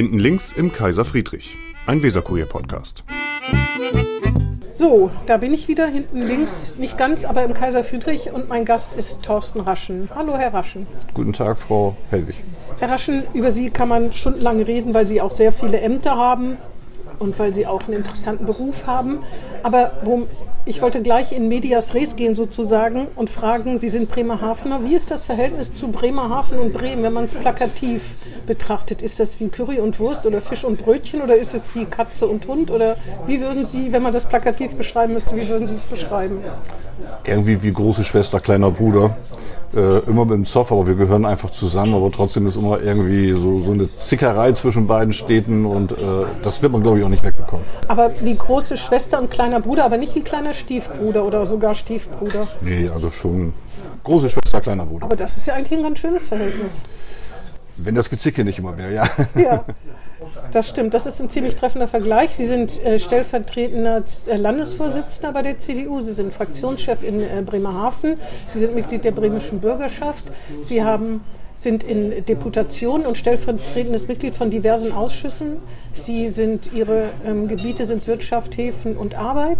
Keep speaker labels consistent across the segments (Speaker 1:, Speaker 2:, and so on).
Speaker 1: Hinten links im Kaiser Friedrich, ein Weserkurier-Podcast.
Speaker 2: So, da bin ich wieder hinten links, nicht ganz, aber im Kaiser Friedrich und mein Gast ist Thorsten Raschen. Hallo, Herr Raschen.
Speaker 3: Guten Tag, Frau Hellwig.
Speaker 2: Herr Raschen, über Sie kann man stundenlang reden, weil Sie auch sehr viele Ämter haben und weil Sie auch einen interessanten Beruf haben. Aber ich wollte gleich in Medias Res gehen sozusagen und fragen, Sie sind Bremerhavener, wie ist das Verhältnis zu Bremerhaven und Bremen, wenn man es plakativ betrachtet? Ist das wie Curry und Wurst oder Fisch und Brötchen oder ist es wie Katze und Hund? Oder wie würden Sie, wenn man das plakativ beschreiben müsste, wie würden Sie es beschreiben?
Speaker 3: Irgendwie wie große Schwester, kleiner Bruder. Äh, immer mit dem Zoff, aber wir gehören einfach zusammen, aber trotzdem ist immer irgendwie so, so eine Zickerei zwischen beiden Städten und äh, das wird man, glaube ich, auch nicht wegbekommen.
Speaker 2: Aber wie große Schwester und kleiner Bruder, aber nicht wie kleiner Stiefbruder oder sogar Stiefbruder.
Speaker 3: Nee, also schon große Schwester, kleiner Bruder.
Speaker 2: Aber das ist ja eigentlich ein ganz schönes Verhältnis.
Speaker 3: Wenn das Gezicke nicht immer wäre, ja.
Speaker 2: Ja, das stimmt. Das ist ein ziemlich treffender Vergleich. Sie sind äh, stellvertretender äh, Landesvorsitzender bei der CDU. Sie sind Fraktionschef in äh, Bremerhaven. Sie sind Mitglied der bremischen Bürgerschaft. Sie haben sind in Deputation und stellvertretendes Mitglied von diversen Ausschüssen. Sie sind, ihre ähm, Gebiete sind Wirtschaft, Häfen und Arbeit.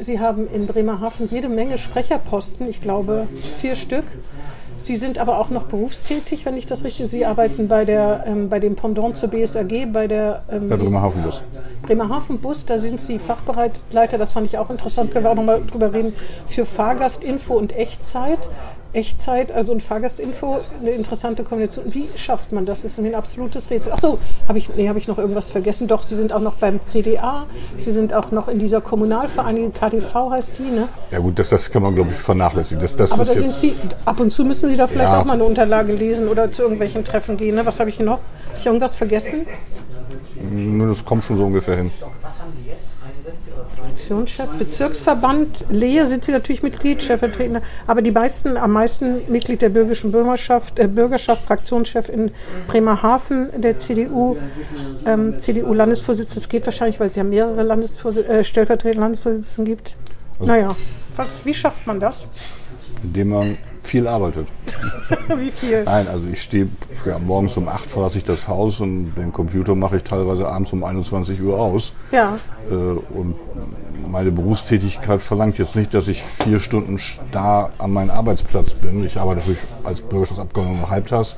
Speaker 2: Sie haben in Bremerhaven jede Menge Sprecherposten, ich glaube vier Stück. Sie sind aber auch noch berufstätig, wenn ich das richtig sehe. Sie arbeiten bei, der, ähm, bei dem Pendant zur BSAG, bei der ähm,
Speaker 3: Der Bremerhaven Bus.
Speaker 2: Bremerhaven Bus. Da sind Sie Fachbereichsleiter, das fand ich auch interessant, können wir auch nochmal drüber reden, für Fahrgastinfo und Echtzeit. Echtzeit, also ein Fahrgastinfo, eine interessante Kombination. Wie schafft man das? Das ist mir ein absolutes Rätsel. Achso, habe ich, nee, hab ich noch irgendwas vergessen? Doch, Sie sind auch noch beim CDA, Sie sind auch noch in dieser Kommunalvereinigung, KTV heißt die, ne?
Speaker 3: Ja gut, das, das kann man, glaube ich, vernachlässigen. Das, das
Speaker 2: Aber
Speaker 3: ist
Speaker 2: da sind
Speaker 3: jetzt,
Speaker 2: Sie, ab und zu müssen Sie da vielleicht
Speaker 3: Ja.
Speaker 2: auch mal eine Unterlage lesen oder zu irgendwelchen Treffen gehen. Ne? Was habe ich noch? Habe ich irgendwas vergessen?
Speaker 3: das kommt schon so ungefähr hin.
Speaker 2: Fraktionschef, Bezirksverband, Lehe sind Sie natürlich Mitglied, Stellvertretender, aber die meisten, am meisten Mitglied der bürgerlichen Bürgerschaft, äh, Bürgerschaft, Fraktionschef in Bremerhaven der CDU, ähm, CDU-Landesvorsitzende. Das geht wahrscheinlich, weil es ja mehrere Landesvorsi äh, stellvertretende Landesvorsitzende gibt. Naja, was, wie schafft man das?
Speaker 3: Indem man viel arbeitet.
Speaker 2: wie viel?
Speaker 3: Nein, also ich stehe ja, morgens um 8 verlasse ich das Haus und den Computer mache ich teilweise abends um 21 Uhr aus.
Speaker 2: Ja,
Speaker 3: Äh, Und meine Berufstätigkeit verlangt jetzt nicht, dass ich vier Stunden starr an meinem Arbeitsplatz bin. Ich arbeite natürlich als Bürgerschaftsabgeordneter halbtags,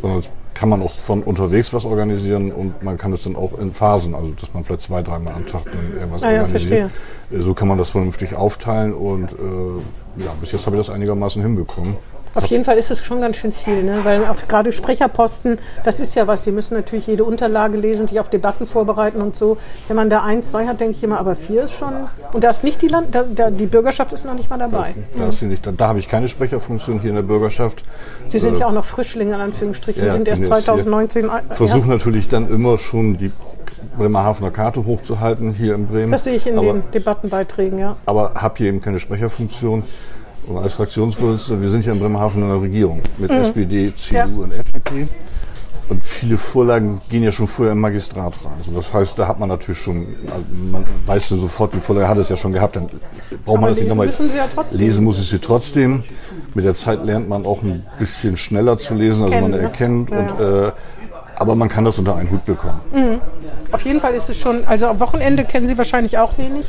Speaker 3: sondern kann man auch von unterwegs was organisieren und man kann es dann auch in Phasen, also dass man vielleicht zwei, dreimal am Tag dann irgendwas
Speaker 2: Ah ja,
Speaker 3: organisiert. Äh, So kann man das vernünftig aufteilen und äh, ja, bis jetzt habe ich das einigermaßen hinbekommen.
Speaker 2: Auf jeden Fall ist es schon ganz schön viel, ne? weil auf, gerade Sprecherposten, das ist ja was, Sie müssen natürlich jede Unterlage lesen, sich auf Debatten vorbereiten und so. Wenn man da ein, zwei hat, denke ich immer, aber vier ist schon, und da ist nicht die Land, da, da, die Bürgerschaft ist noch nicht mal dabei.
Speaker 3: Da, ist sie nicht, da, da habe ich keine Sprecherfunktion hier in der Bürgerschaft.
Speaker 2: Sie sind ja auch noch Frischlinge, in Anführungsstrichen,
Speaker 3: Ja,
Speaker 2: sind erst
Speaker 3: bin jetzt hier.
Speaker 2: 2019
Speaker 3: versuche
Speaker 2: erst,
Speaker 3: natürlich dann immer schon die Bremerhavener Karte hochzuhalten hier in Bremen.
Speaker 2: Das sehe ich in
Speaker 3: aber,
Speaker 2: den Debattenbeiträgen, ja.
Speaker 3: aber habe hier eben keine Sprecherfunktion. Und als Fraktionsvorsitzender, wir sind ja in Bremerhaven in der Regierung mit SPD, CDU
Speaker 2: Mhm. Ja.
Speaker 3: und FDP. Und viele Vorlagen gehen ja schon vorher im Magistrat rein. Also das heißt, da hat man natürlich schon, also man weiß ja sofort, die Vorlage hat es ja schon gehabt, dann braucht
Speaker 2: Aber
Speaker 3: man das nicht
Speaker 2: lesen
Speaker 3: nochmal.
Speaker 2: müssen Sie ja trotzdem.
Speaker 3: Lesen muss ich sie trotzdem. Mit der Zeit lernt man auch ein bisschen schneller zu lesen, also man erkennt.
Speaker 2: Ja,
Speaker 3: Und, äh, aber man kann das unter einen Hut bekommen.
Speaker 2: Auf jeden Fall ist es schon, also am Wochenende kennen Sie wahrscheinlich auch wenig.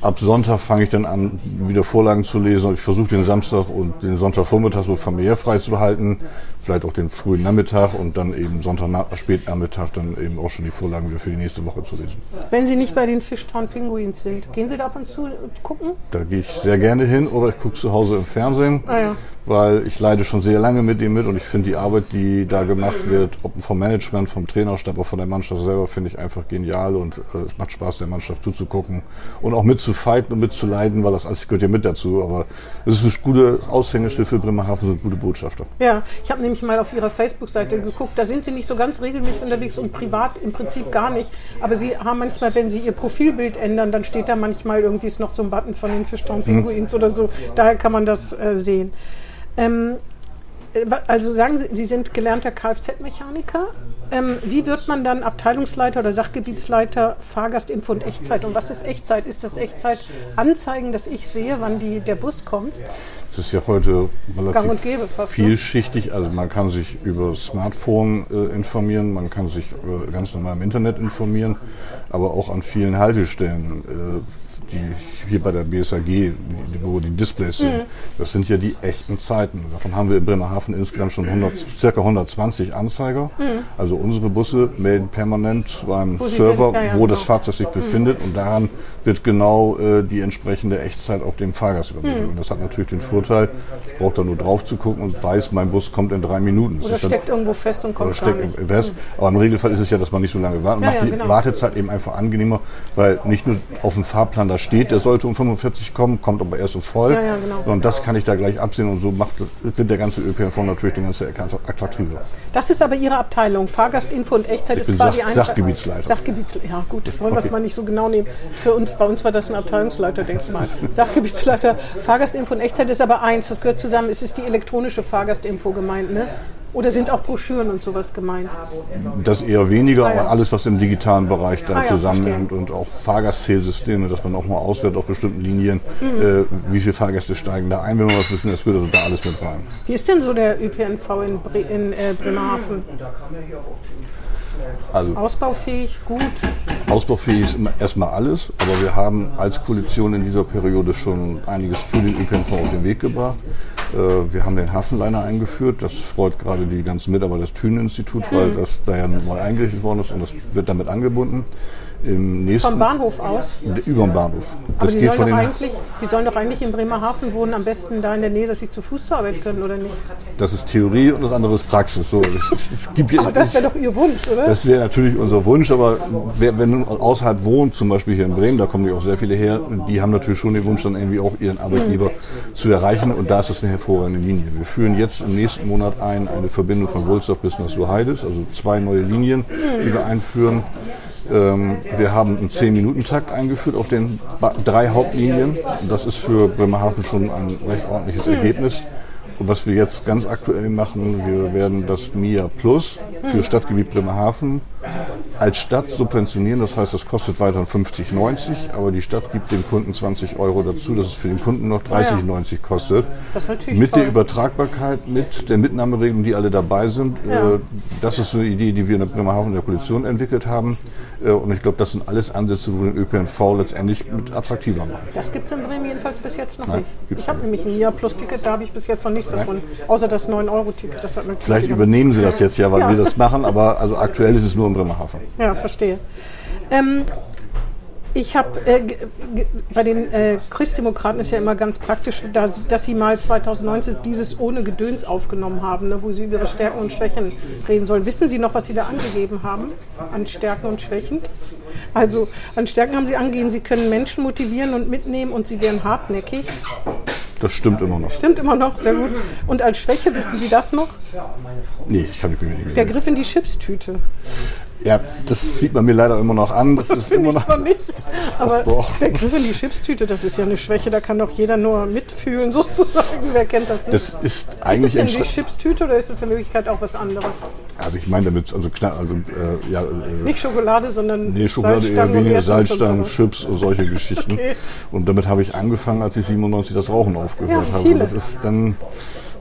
Speaker 3: Ab Sonntag fange ich dann an, wieder Vorlagen zu lesen. Ich versuche den Samstag und den Sonntagvormittag so familiär frei zu behalten. Vielleicht auch den frühen Nachmittag und dann eben Sonntag, Spätnachmittag dann eben auch schon die Vorlagen wieder für die nächste Woche zu lesen.
Speaker 2: Wenn Sie nicht bei den Fishtown Pinguins sind, gehen Sie da ab und zu gucken?
Speaker 3: Da gehe ich sehr gerne hin oder ich gucke zu Hause im Fernsehen,
Speaker 2: Ah ja.
Speaker 3: weil ich leide schon sehr lange mit ihm mit und ich finde die Arbeit, die da gemacht wird, ob vom Management, vom Trainerstab, auch von der Mannschaft selber, finde ich einfach genial und äh, es macht Spaß, der Mannschaft zuzugucken und auch mitzufighten und mitzuleiden, weil das alles gehört ja mit dazu. Aber es ist ein gutes Aushängeschild für Bremerhaven, sind gute Botschafter.
Speaker 2: Ja, ich habe nämlich mal auf Ihrer Facebook-Seite geguckt. Da sind Sie nicht so ganz regelmäßig unterwegs und privat im Prinzip gar nicht. Aber Sie haben manchmal, wenn Sie Ihr Profilbild ändern, dann steht da manchmal irgendwie ist noch so ein Button von den Fishtown Pinguins oder so. Daher kann man das äh, sehen. Ähm, äh, also sagen Sie, Sie sind gelernter Kfz-Mechaniker. Ähm, wie wird man dann Abteilungsleiter oder Sachgebietsleiter Fahrgastinfo und Echtzeit? Und was ist Echtzeit? Ist das Echtzeit Anzeigen, dass ich sehe, wann die, der Bus kommt?
Speaker 3: Es ist ja heute
Speaker 2: und gäbe fast, ne?
Speaker 3: vielschichtig. Also man kann sich über Smartphone äh, informieren, man kann sich äh, ganz normal im Internet informieren, aber auch an vielen Haltestellen. Äh, die hier bei der BSAG, die, wo die Displays sind,
Speaker 2: Mhm.
Speaker 3: das sind ja die echten Zeiten. Davon haben wir in Bremerhaven insgesamt schon 100, circa 120 Anzeiger. Also unsere Busse melden permanent beim
Speaker 2: Mhm. Wo
Speaker 3: Server,
Speaker 2: sind, ja, ja,
Speaker 3: wo das
Speaker 2: genau.
Speaker 3: Fahrzeug sich befindet und daran wird genau äh, die entsprechende Echtzeit auf dem Fahrgast übermittelt.
Speaker 2: Mhm.
Speaker 3: Und das hat natürlich den Vorteil, ich brauche da nur drauf zu gucken und weiß, mein Bus kommt in drei Minuten. Das
Speaker 2: Oder
Speaker 3: ist dann-
Speaker 2: steckt irgendwo fest und
Speaker 3: oder
Speaker 2: kommt gar
Speaker 3: steckt
Speaker 2: nicht.
Speaker 3: im West. Aber im Regelfall ist es ja, dass man nicht so lange wartet.
Speaker 2: Ja,
Speaker 3: Macht
Speaker 2: ja,
Speaker 3: die
Speaker 2: genau.
Speaker 3: Wartezeit eben einfach angenehmer, weil nicht nur auf dem Fahrplan da steht, der sollte um 45 kommen, kommt aber erst um voll.
Speaker 2: Ja, ja, genau.
Speaker 3: Und das kann ich da gleich absehen und so macht, wird der ganze ÖPNV natürlich den ganzen attraktiver.
Speaker 2: Das ist aber Ihre Abteilung. Fahrgastinfo und Echtzeit
Speaker 3: Ich
Speaker 2: ist quasi
Speaker 3: Sach-
Speaker 2: ein
Speaker 3: Sachgebietsleiter.
Speaker 2: Sachgebietsleiter. Ja, gut, wollen wir es mal nicht so genau nehmen. Für uns, bei uns war das ein Abteilungsleiter, denke ich mal. Sachgebietsleiter. Fahrgastinfo und Echtzeit ist aber eins. Das gehört zusammen. Es ist die elektronische Fahrgastinfo gemeint, ne? Oder sind auch Broschüren und sowas gemeint?
Speaker 3: Das eher weniger,
Speaker 2: Ah, ja.
Speaker 3: aber alles, was im digitalen Bereich dann
Speaker 2: Ah, ja,
Speaker 3: zusammenhängt und auch Fahrgastzählsysteme, dass man auch mal auswertet auf bestimmten Linien,
Speaker 2: Mhm.
Speaker 3: äh, wie viele Fahrgäste steigen da ein, wenn wir was wissen, das gehört also da alles mit rein.
Speaker 2: Wie ist denn so der ÖPNV in, Bre in äh, Bremerhaven?
Speaker 3: Also
Speaker 2: Ausbaufähig, gut?
Speaker 3: Ausbaufähig ist erstmal alles, aber wir haben als Koalition in dieser Periode schon einiges für den ÖPNV auf den Weg gebracht. Äh, Wir haben den Hafenliner eingeführt. Das freut gerade die ganzen Mitarbeiter des Thünen-Instituts, weil das da ja neu eingerichtet worden ist und das wird damit angebunden. Im nächsten
Speaker 2: Vom Bahnhof aus?
Speaker 3: über den Bahnhof.
Speaker 2: Aber
Speaker 3: Das
Speaker 2: die
Speaker 3: geht
Speaker 2: sollen, doch eigentlich, die sollen doch eigentlich in Bremerhaven wohnen, am besten da in der Nähe, dass sie zu Fuß zur Arbeit können, oder nicht?
Speaker 3: das ist Theorie und das andere ist Praxis. So, es, gibt
Speaker 2: Aber das wäre doch Ihr Wunsch, oder?
Speaker 3: Das wäre natürlich unser Wunsch, aber wer, wenn nun außerhalb wohnt, zum Beispiel hier in Bremen, da kommen ja auch sehr viele her, die haben natürlich schon den Wunsch, dann irgendwie auch ihren Arbeitgeber zu erreichen und da ist das eine hervorragende Linie. Wir führen jetzt im nächsten Monat ein eine Verbindung von Wulsdorf bis nach Suheides, also zwei neue Linien, die wir einführen. Ähm, wir haben einen 10-Minuten-Takt eingeführt auf den drei Hauptlinien. Das ist für Bremerhaven schon ein recht ordentliches Ergebnis. Und was wir jetzt ganz aktuell machen, wir werden das MIA Plus für Stadtgebiet Bremerhaven als Stadt subventionieren. Das heißt, das kostet weiterhin 50,90, aber die Stadt gibt dem Kunden 20 Euro dazu, dass es für den Kunden noch 30,90 kostet.
Speaker 2: Das ist natürlich
Speaker 3: mit
Speaker 2: toll.
Speaker 3: der Übertragbarkeit, mit der Mitnahmeregelung, die alle dabei sind.
Speaker 2: Ja.
Speaker 3: Äh, Das ist so eine Idee, die wir in der Bremerhaven der Koalition entwickelt haben. Äh, Und ich glaube, das sind alles Ansätze, wo den ÖPNV letztendlich mit attraktiver machen.
Speaker 2: Das gibt es in Bremen jedenfalls bis jetzt noch
Speaker 3: Nein,
Speaker 2: nicht. Ich habe nämlich ein Jahr plus Ticket, da habe ich bis jetzt noch nichts davon. Außer das 9-Euro-Ticket. Das hat natürlich
Speaker 3: Vielleicht übernehmen Sie das jetzt ja, weil
Speaker 2: Ja.
Speaker 3: wir das machen, aber also aktuell ist es nur in Bremerhaven.
Speaker 2: Ja, verstehe. Ähm, ich habe äh, bei den äh, Christdemokraten ist ja immer ganz praktisch, dass, dass sie mal 2019 dieses ohne Gedöns aufgenommen haben, ne, wo sie über ihre Stärken und Schwächen reden sollen. Wissen Sie noch, was Sie da angegeben haben an Stärken und Schwächen? Also an Stärken haben Sie angegeben, Sie können Menschen motivieren und mitnehmen und Sie wären hartnäckig.
Speaker 3: Das stimmt immer noch.
Speaker 2: Stimmt immer noch, sehr gut. Und als Schwäche, wissen Sie das noch?
Speaker 3: Nee, ich kann nicht mehr
Speaker 2: Der Griff in die Chipstüte.
Speaker 3: Ja, das sieht man mir leider immer noch an. Das, ist
Speaker 2: Finde
Speaker 3: immer
Speaker 2: ich
Speaker 3: noch.
Speaker 2: zwar nicht, aber
Speaker 3: doch.
Speaker 2: der Griff in die Chipstüte, das ist ja eine Schwäche, da kann doch jeder nur mitfühlen, sozusagen. Wer kennt das nicht?
Speaker 3: Das ist
Speaker 2: ist es
Speaker 3: eigentlich
Speaker 2: denn die Chipstüte oder ist es in Wirklichkeit auch was anderes?
Speaker 3: Also ich meine damit, also also äh, ja, äh,
Speaker 2: Nicht Schokolade, sondern
Speaker 3: Nee, Schokolade eher weniger Salzstangen. Chips und solche Geschichten.
Speaker 2: Okay.
Speaker 3: Und damit habe ich angefangen, als ich 97 das Rauchen aufgehört
Speaker 2: Ja,
Speaker 3: habe.
Speaker 2: viele.
Speaker 3: Das ist dann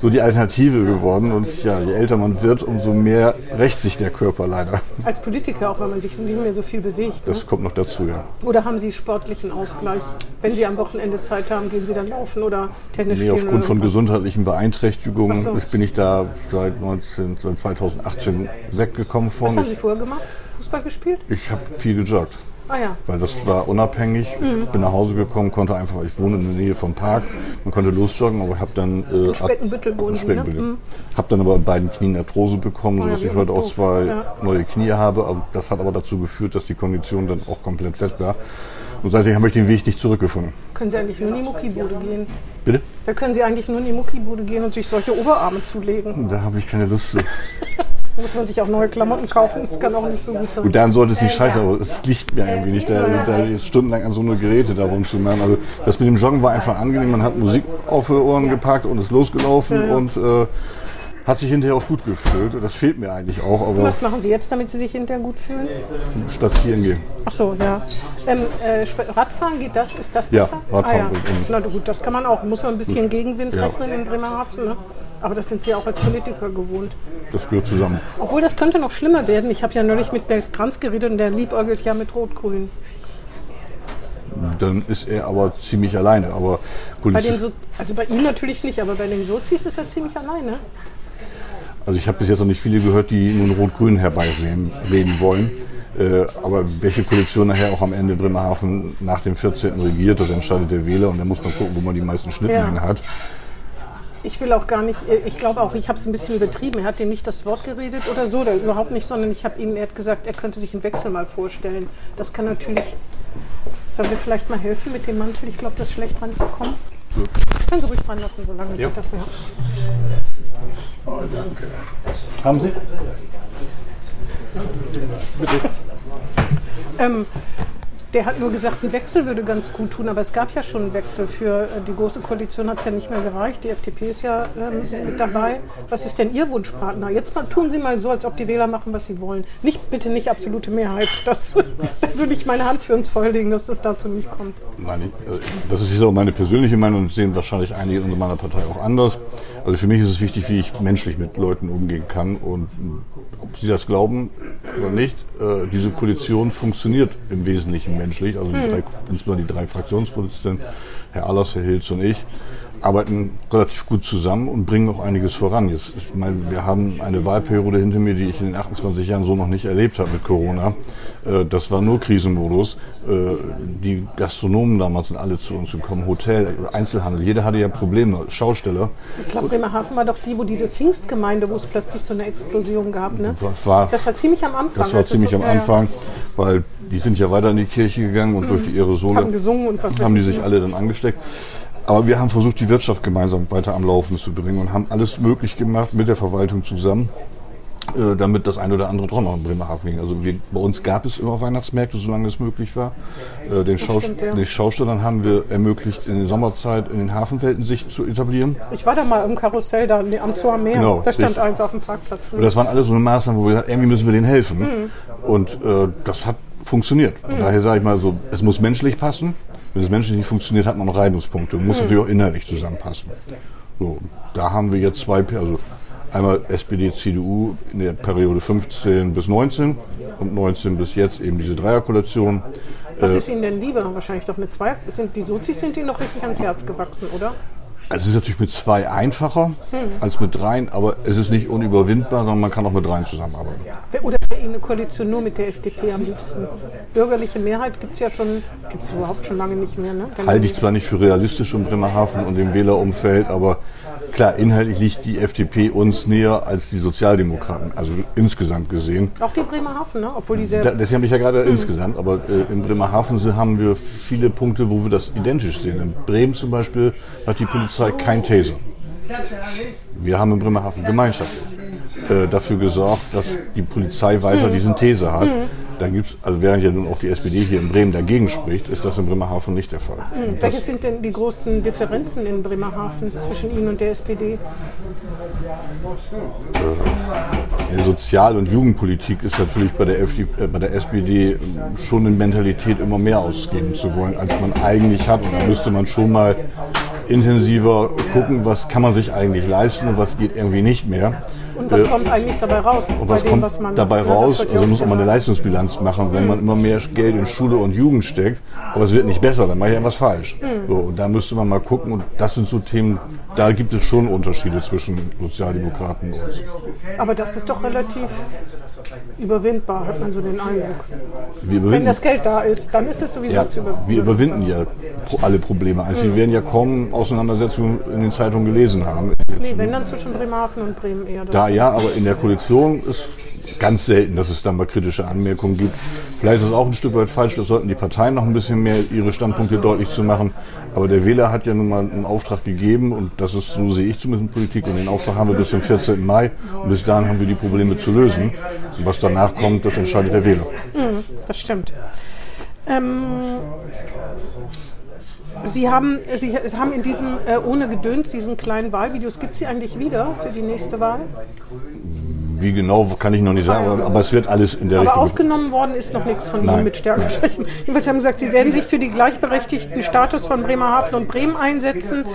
Speaker 3: so die Alternative geworden. Und ja, je älter man wird, umso mehr rächt sich der Körper leider.
Speaker 2: Als Politiker auch, weil man sich nicht mehr so viel bewegt. Ne?
Speaker 3: Das kommt noch dazu, ja.
Speaker 2: Oder haben Sie sportlichen Ausgleich? Wenn Sie am Wochenende Zeit haben, gehen Sie dann laufen oder Tennis
Speaker 3: Nee,
Speaker 2: spielen?
Speaker 3: aufgrund
Speaker 2: oder
Speaker 3: von gesundheitlichen Beeinträchtigungen
Speaker 2: so.
Speaker 3: bin ich da seit 19, seit 2018 weggekommen
Speaker 2: Was
Speaker 3: von.
Speaker 2: haben Sie vorher gemacht? Fußball gespielt?
Speaker 3: Ich habe viel gejoggt.
Speaker 2: Ah ja.
Speaker 3: weil das war unabhängig.
Speaker 2: Mhm.
Speaker 3: Ich bin nach Hause gekommen, konnte einfach, ich wohne in der Nähe vom Park, man konnte losjoggen, aber ich habe dann äh,
Speaker 2: Speckenbüttel wohnen Sie, ne?
Speaker 3: Speckenbüttel. Habe dann aber in beiden Knien Arthrose bekommen,
Speaker 2: Oh ja,
Speaker 3: sodass
Speaker 2: wie
Speaker 3: ich heute auch zwei
Speaker 2: Ja.
Speaker 3: neue Knie habe. Das hat aber dazu geführt, dass die Kondition dann auch komplett fest war. Und seitdem habe ich den Weg nicht zurückgefunden.
Speaker 2: Können Sie eigentlich nur in die Muckibude gehen?
Speaker 3: Bitte?
Speaker 2: Da können Sie eigentlich nur in die Muckibude gehen und sich solche Oberarme zulegen.
Speaker 3: Da habe ich keine Lust zu.
Speaker 2: Da muss man sich auch neue Klamotten kaufen. Das kann auch nicht so gut sein.
Speaker 3: Gut, daran sollte es nicht scheitern, aber es liegt mir irgendwie nicht, da, da jetzt stundenlang an so eine Geräte da rumzumachen. Also das mit dem Joggen war einfach angenehm. Man hat Musik auf die Ohren gepackt und ist losgelaufen und äh, Hat sich hinterher auch gut gefühlt. Das fehlt mir eigentlich auch. Aber
Speaker 2: Was machen Sie jetzt, damit Sie sich hinterher gut fühlen?
Speaker 3: spazieren gehen.
Speaker 2: Ach so, ja. Ähm, äh, Radfahren geht das? Ist das
Speaker 3: Ja,
Speaker 2: besser?
Speaker 3: Radfahren
Speaker 2: Ah, ja. Na gut, das kann man auch. Muss man ein bisschen Gegenwind
Speaker 3: Ja.
Speaker 2: rechnen in Bremerhaven. Ne? Aber das sind Sie auch als Politiker gewohnt.
Speaker 3: Das gehört zusammen.
Speaker 2: Obwohl das könnte noch schlimmer werden. Ich habe ja neulich mit Belf Kranz geredet und der liebäugelt ja mit Rot-Grün.
Speaker 3: Dann ist er aber ziemlich alleine. Aber
Speaker 2: Bei
Speaker 3: Politik,
Speaker 2: den so also bei ihm natürlich nicht, aber bei den Sozis ist er ziemlich alleine.
Speaker 3: also ich habe bis jetzt noch nicht viele gehört, die nun Rot-Grün herbeireden reden wollen. Äh, aber welche Koalition nachher auch am Ende Bremerhaven nach dem 14. regiert, das entscheidet der Wähler und da muss man gucken, wo man die meisten Schnittmengen
Speaker 2: Ja.
Speaker 3: hat.
Speaker 2: Ich will auch gar nicht, ich glaube auch, ich habe es ein bisschen übertrieben. Er hat ihm nicht das Wort geredet oder so, oder überhaupt nicht, sondern ich habe ihm, er hat gesagt, er könnte sich einen Wechsel mal vorstellen. Das kann natürlich, sollen wir vielleicht mal helfen mit dem Mantel? Ich glaube, das ist schlecht ranzukommen. Können Sie ruhig dran lassen, solange
Speaker 3: Ja.
Speaker 2: geht das ja.
Speaker 3: Haben Sie?
Speaker 2: Ähm, der hat nur gesagt, ein Wechsel würde ganz gut tun, aber es gab ja schon einen Wechsel. Für äh, die Große Koalition hat es ja nicht mehr gereicht. Die FDP ist ja ähm, mit dabei. Was ist denn Ihr Wunschpartner? Jetzt mal, tun Sie mal so, als ob die Wähler machen, was sie wollen. Nicht, bitte nicht absolute Mehrheit. Das, da würde ich meine Hand für uns vorlegen, dass es dazu nicht kommt.
Speaker 3: Meine, äh, das ist jetzt auch meine persönliche Meinung und sehen wahrscheinlich einige in meiner Partei auch anders. Also für mich ist es wichtig, wie ich menschlich mit Leuten umgehen kann und ob sie das glauben oder nicht, äh, diese Koalition funktioniert im Wesentlichen menschlich. Also die drei, insbesondere die drei Fraktionsvorsitzenden, Herr Allers, Herr Hilz und ich, arbeiten relativ gut zusammen und bringen auch einiges voran. Jetzt, ich meine, wir haben eine Wahlperiode hinter mir, die ich in den 28 Jahren so noch nicht erlebt habe mit Corona. Äh, Das war nur Krisenmodus. Äh, Die Gastronomen damals sind alle zu uns gekommen, Hotel, Einzelhandel, jeder hatte ja Probleme, Schausteller.
Speaker 2: Ich glaube, Bremerhaven war doch die, wo diese Pfingstgemeinde, wo es plötzlich so eine Explosion gab. Ne?
Speaker 3: War,
Speaker 2: Das war ziemlich am Anfang.
Speaker 3: das war ziemlich am. Anfang, weil die sind ja weiter in die Kirche gegangen und durch die Aerosole
Speaker 2: Haben gesungen und was
Speaker 3: haben die
Speaker 2: ich
Speaker 3: sich alle dann angesteckt. Aber wir haben versucht, die Wirtschaft gemeinsam weiter am Laufen zu bringen und haben alles möglich gemacht mit der Verwaltung zusammen, äh, damit das eine oder andere doch noch in Bremerhaven ging. Also wir, bei uns gab es immer Weihnachtsmärkte, solange es möglich war. Äh, Den, Schaus
Speaker 2: stimmt, ja.
Speaker 3: den Schaustellern haben wir ermöglicht, in der Sommerzeit in den Hafenwelten sich zu etablieren.
Speaker 2: Ich war da mal im Karussell da am Zoo am Meer.
Speaker 3: Genau,
Speaker 2: da stand
Speaker 3: richtig.
Speaker 2: eins auf dem Parkplatz.
Speaker 3: Und das waren alles so eine Maßnahmen, wo wir gesagt, irgendwie müssen wir denen helfen.
Speaker 2: Mhm.
Speaker 3: Und äh, das hat funktioniert. Und daher sage ich mal so, es muss menschlich passen. Wenn es menschlich nicht funktioniert, hat man noch Reibungspunkte. Muss
Speaker 2: Mhm.
Speaker 3: natürlich auch inhaltlich zusammenpassen. So, da haben wir jetzt zwei, also einmal SPD, CDU in der Periode 15 bis 19 und 19 bis jetzt eben diese Dreierkoalition.
Speaker 2: Was
Speaker 3: Äh,
Speaker 2: ist Ihnen denn lieber? Wahrscheinlich doch mit zwei. Sind die Sozis sind Ihnen noch richtig ans Herz gewachsen, oder?
Speaker 3: Also es ist natürlich mit zwei einfacher
Speaker 2: Hm.
Speaker 3: als mit dreien, aber es ist nicht unüberwindbar, sondern man kann auch mit dreien zusammenarbeiten.
Speaker 2: Oder wäre Ihnen eine Koalition nur mit der FDP am liebsten? Bürgerliche Mehrheit gibt es ja schon, gibt es überhaupt schon lange nicht mehr. Ne?
Speaker 3: Halte ich zwar nicht für realistisch in Bremerhaven und im Wählerumfeld, aber klar, inhaltlich liegt die FDP uns näher als die Sozialdemokraten, also insgesamt gesehen.
Speaker 2: Auch die Bremerhaven, ne? obwohl die sehr.
Speaker 3: Da, deswegen habe ich ja gerade insgesamt, aber äh, in Bremerhaven haben wir viele Punkte, wo wir das identisch sehen. In Bremen zum Beispiel hat die Polizei kein Taser. Wir haben in Bremerhaven gemeinschaftlich äh, dafür gesorgt, dass die Polizei weiter diesen Taser hat. Da gibt's, also während ja nun auch die SPD hier in Bremen dagegen spricht, ist das in Bremerhaven nicht der Fall. Das-
Speaker 2: Welche sind denn die großen Differenzen in Bremerhaven zwischen Ihnen und der SPD?
Speaker 3: In der Sozial- und Jugendpolitik ist natürlich bei der, FDP, äh, bei der SPD schon eine Mentalität, immer mehr ausgeben zu wollen, als man eigentlich hat. Und da müsste man schon mal intensiver gucken, was kann man sich eigentlich leisten und was geht irgendwie nicht mehr.
Speaker 2: Und was
Speaker 3: Äh,
Speaker 2: kommt eigentlich dabei raus?
Speaker 3: Und was
Speaker 2: dem,
Speaker 3: kommt
Speaker 2: was
Speaker 3: dabei raus?
Speaker 2: ja
Speaker 3: Also muss man eine. Leistungsbilanz machen, wenn man immer mehr Geld in Schule und Jugend steckt, aber es wird nicht besser, dann mache ich irgendwas falsch. So, und da müsste man mal gucken und das sind so Themen, da gibt es schon Unterschiede zwischen Sozialdemokraten und uns.
Speaker 2: Aber das ist doch relativ überwindbar, hat man so den Eindruck. Wenn das Geld da ist, dann ist es sowieso
Speaker 3: ja,
Speaker 2: zu überwinden.
Speaker 3: wir überwinden ja alle Probleme. Also wir werden ja kaum Auseinandersetzungen in den Zeitungen gelesen haben.
Speaker 2: Nee, wenn dann zwischen Bremerhaven und Bremen eher.
Speaker 3: Da ja, aber in der Koalition ist ganz selten, dass es da mal kritische Anmerkungen gibt. Vielleicht ist es auch ein Stück weit falsch, das sollten die Parteien noch ein bisschen mehr ihre Standpunkte deutlich zu machen. Aber der Wähler hat ja nun mal einen Auftrag gegeben und das ist, so sehe ich zumindest in Politik, und den Auftrag haben wir bis zum 14. Mai und bis dahin haben wir die Probleme zu lösen. Und was danach kommt, das entscheidet der Wähler.
Speaker 2: Das stimmt. Ähm, Sie haben, Sie haben in diesem äh, Ohne Gedöns, diesen kleinen Wahlvideos, gibt es sie eigentlich wieder für die nächste Wahl?
Speaker 3: Wie genau kann ich noch nicht sagen, aber, aber es wird alles in der
Speaker 2: Aber
Speaker 3: Richtung.
Speaker 2: aufgenommen worden ist noch nichts von
Speaker 3: Nein.
Speaker 2: Ihnen mit Stärkenschwächen. Jedenfalls haben Sie gesagt, Sie werden sich für den gleichberechtigten Status von Bremerhaven und Bremen einsetzen.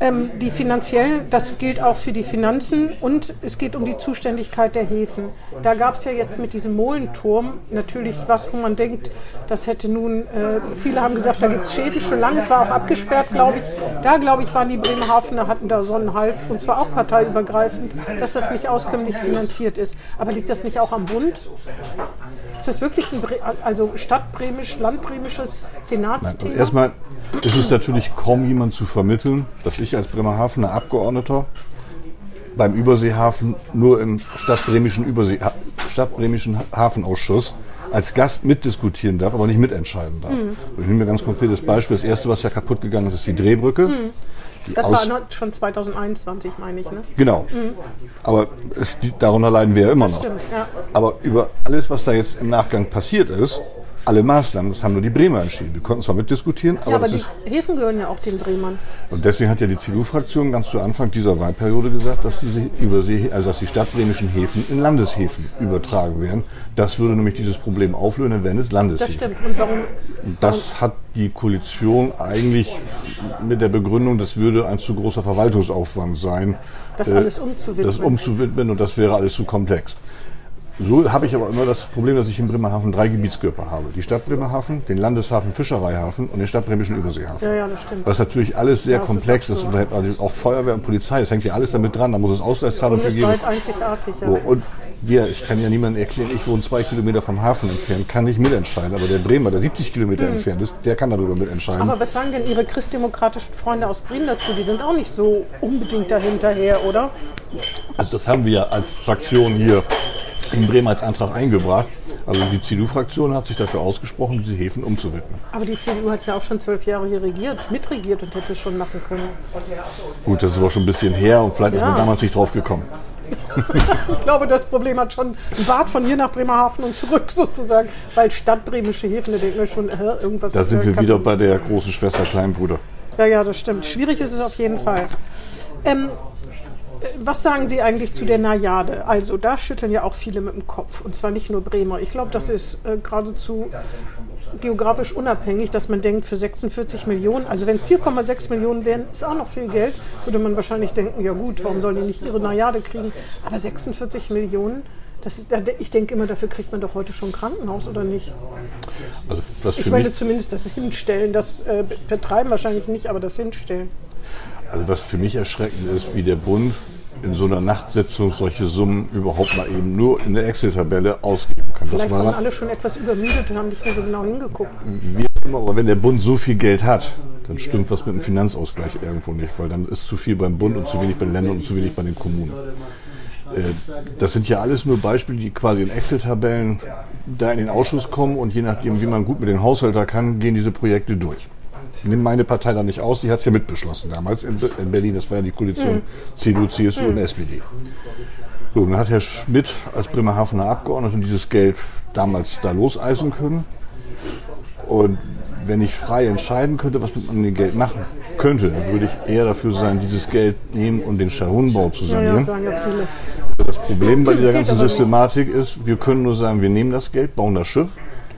Speaker 2: Ähm, die finanziellen, das gilt auch für die Finanzen und es geht um die Zuständigkeit der Häfen. Da gab es ja jetzt mit diesem Molenturm natürlich was, wo man denkt, das hätte nun, äh, viele haben gesagt, da gibt es Schäden schon lange, es war auch abgesperrt, glaube ich. Da, glaube ich, waren die Bremerhavener, hatten da so einen Hals und zwar auch parteiübergreifend, dass das nicht auskömmlich finanziert ist. Aber liegt das nicht auch am Bund? Ist das wirklich ein Bre also stadtbremisch, landbremisches Senatsthema?
Speaker 3: Also erstmal ist es natürlich kaum jemand zu vermitteln, dass ich als Bremerhavener Abgeordneter beim Überseehafen nur im stadtbremischen, Übersee, stadtbremischen Hafenausschuss als Gast mitdiskutieren darf, aber nicht mitentscheiden darf.
Speaker 2: Mhm.
Speaker 3: Ich nehme mir ein ganz konkretes Beispiel. Das erste, was ja kaputt gegangen ist, ist die Drehbrücke.
Speaker 2: Mhm. Das war noch- schon 2021, meine ich. Ne?
Speaker 3: Genau. Aber es, darunter leiden wir ja immer noch.
Speaker 2: stimmt, ja.
Speaker 3: Aber über alles, was da jetzt im Nachgang passiert ist, alle Maßnahmen, das haben nur die Bremer entschieden. Wir konnten zwar mitdiskutieren, aber,
Speaker 2: Ja, aber
Speaker 3: das
Speaker 2: die Häfen gehören ja auch den Bremern.
Speaker 3: und deswegen hat ja die CDU-Fraktion ganz zu Anfang dieser Wahlperiode gesagt, dass diese Übersee, also dass die stadtbremischen Häfen in Landeshäfen übertragen werden. Das würde nämlich dieses Problem auflösen, wären es
Speaker 2: Das
Speaker 3: Landeshäfen.
Speaker 2: stimmt. Und warum?
Speaker 3: Das hat die Koalition eigentlich mit der Begründung, das würde ein zu großer Verwaltungsaufwand sein,
Speaker 2: Das
Speaker 3: äh,
Speaker 2: alles umzuwidmen.
Speaker 3: das umzuwidmen und das wäre alles zu komplex. So habe ich aber immer das Problem, dass ich in Bremerhaven drei Gebietskörper habe. Die Stadt Bremerhaven, den Landeshafen Fischereihafen und den Stadtbremischen Überseehafen.
Speaker 2: Ja, ja, das stimmt.
Speaker 3: Das ist natürlich alles sehr
Speaker 2: Ja, das ist
Speaker 3: komplex. Das also auch Feuerwehr und Polizei, das hängt ja alles damit dran. Da muss es Ausgleichszahlungen für geben.
Speaker 2: Bundesweit einzigartig, ja.
Speaker 3: So, und wir, ich kann ja niemandem erklären, ich wohne zwei Kilometer vom Hafen entfernt, kann nicht mitentscheiden. Aber der Bremer, der 70 Kilometer entfernt ist, der kann darüber mitentscheiden.
Speaker 2: Hm. Aber was sagen denn Ihre christdemokratischen Freunde aus Bremen dazu? Die sind auch nicht so unbedingt dahinterher, oder?
Speaker 3: Also das haben wir als Fraktion hier in Bremen als Antrag eingebracht. Also die CDU-Fraktion hat sich dafür ausgesprochen, diese Häfen umzuwidmen.
Speaker 2: Aber die CDU hat ja auch schon zwölf Jahre hier regiert, mitregiert und hätte es schon machen können.
Speaker 3: Gut, das ist aber schon ein bisschen her und vielleicht ist
Speaker 2: Ja.
Speaker 3: man damals nicht drauf gekommen.
Speaker 2: Ich glaube, das Problem hat schon ein Bad von hier nach Bremerhaven und zurück sozusagen, weil stadtbremische Häfen, da denken wir schon, äh, irgendwas.
Speaker 3: Da sind
Speaker 2: äh,
Speaker 3: wir
Speaker 2: kann-
Speaker 3: wieder bei der großen Schwester, kleinen Bruder.
Speaker 2: Ja, ja, das stimmt. Schwierig ist es auf jeden Fall. Ähm, äh, was sagen Sie eigentlich zu der Najade? Also, da schütteln ja auch viele mit dem Kopf. Und zwar nicht nur Bremer. Ich glaube, das ist äh, geradezu geografisch unabhängig, dass man denkt, für 46 Millionen, also wenn es 4,6 Millionen wären, ist auch noch viel Geld, würde man wahrscheinlich denken, ja gut, warum sollen die nicht ihre Najade kriegen? Aber 46 Millionen, das ist, ich denke immer, dafür kriegt man doch heute schon ein Krankenhaus, oder nicht?
Speaker 3: Also
Speaker 2: Ich meine zumindest das Hinstellen, das äh, betreiben wahrscheinlich nicht, aber das Hinstellen.
Speaker 3: Also was für mich erschreckend ist, wie der Bund in so einer Nachtsitzung solche Summen überhaupt mal eben nur in der Excel-Tabelle ausgeben kann.
Speaker 2: Vielleicht
Speaker 3: war-
Speaker 2: waren alle schon etwas übermüdet und haben nicht mehr so genau hingeguckt.
Speaker 3: Wie immer, aber wenn der Bund so viel Geld hat, dann stimmt was mit dem Finanzausgleich irgendwo nicht, weil dann ist zu viel beim Bund und zu wenig bei den Ländern und zu wenig bei den Kommunen. Äh, Das sind ja alles nur Beispiele, die quasi in Excel-Tabellen da in den Ausschuss kommen und je nachdem, wie man gut mit den Haushalter kann, gehen diese Projekte durch. Nimm meine Partei da nicht aus, die hat es ja mitbeschlossen damals in in Berlin. Das war ja die Koalition CDU, CSU und SPD. So, dann hat Herr Schmidt als Bremerhavener Abgeordneter dieses Geld damals da loseisen können. Und wenn ich frei entscheiden könnte, was man mit dem Geld machen könnte, dann würde ich eher dafür sein, dieses Geld nehmen und den Scharhunbau zu sanieren. Das Problem bei dieser ganzen. Systematik ist, wir können nur sagen, wir nehmen das Geld, bauen das Schiff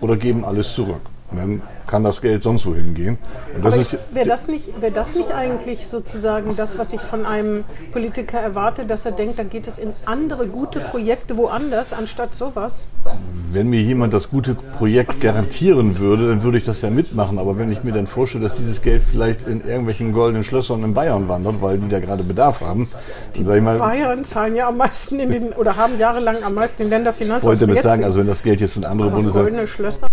Speaker 3: oder geben alles zurück. Und dann kann das Geld sonst wohin gehen.
Speaker 2: Aber wäre das, nicht- wäre das nicht eigentlich sozusagen das, was ich von einem Politiker erwarte, dass er denkt, da geht es in andere gute Projekte woanders, anstatt sowas?
Speaker 3: wenn mir jemand das gute Projekt garantieren würde, dann würde ich das ja mitmachen. Aber wenn ich mir dann vorstelle, dass dieses Geld vielleicht in irgendwelchen goldenen Schlössern in Bayern wandert, weil die da gerade Bedarf haben, ich mal,
Speaker 2: Bayern zahlen ja am meisten in den, oder haben jahrelang am meisten den Länderfinanzausgleich.
Speaker 3: wollte damit sagen, also wenn das Geld jetzt in andere Bundesländer
Speaker 2: goldene Schlösser.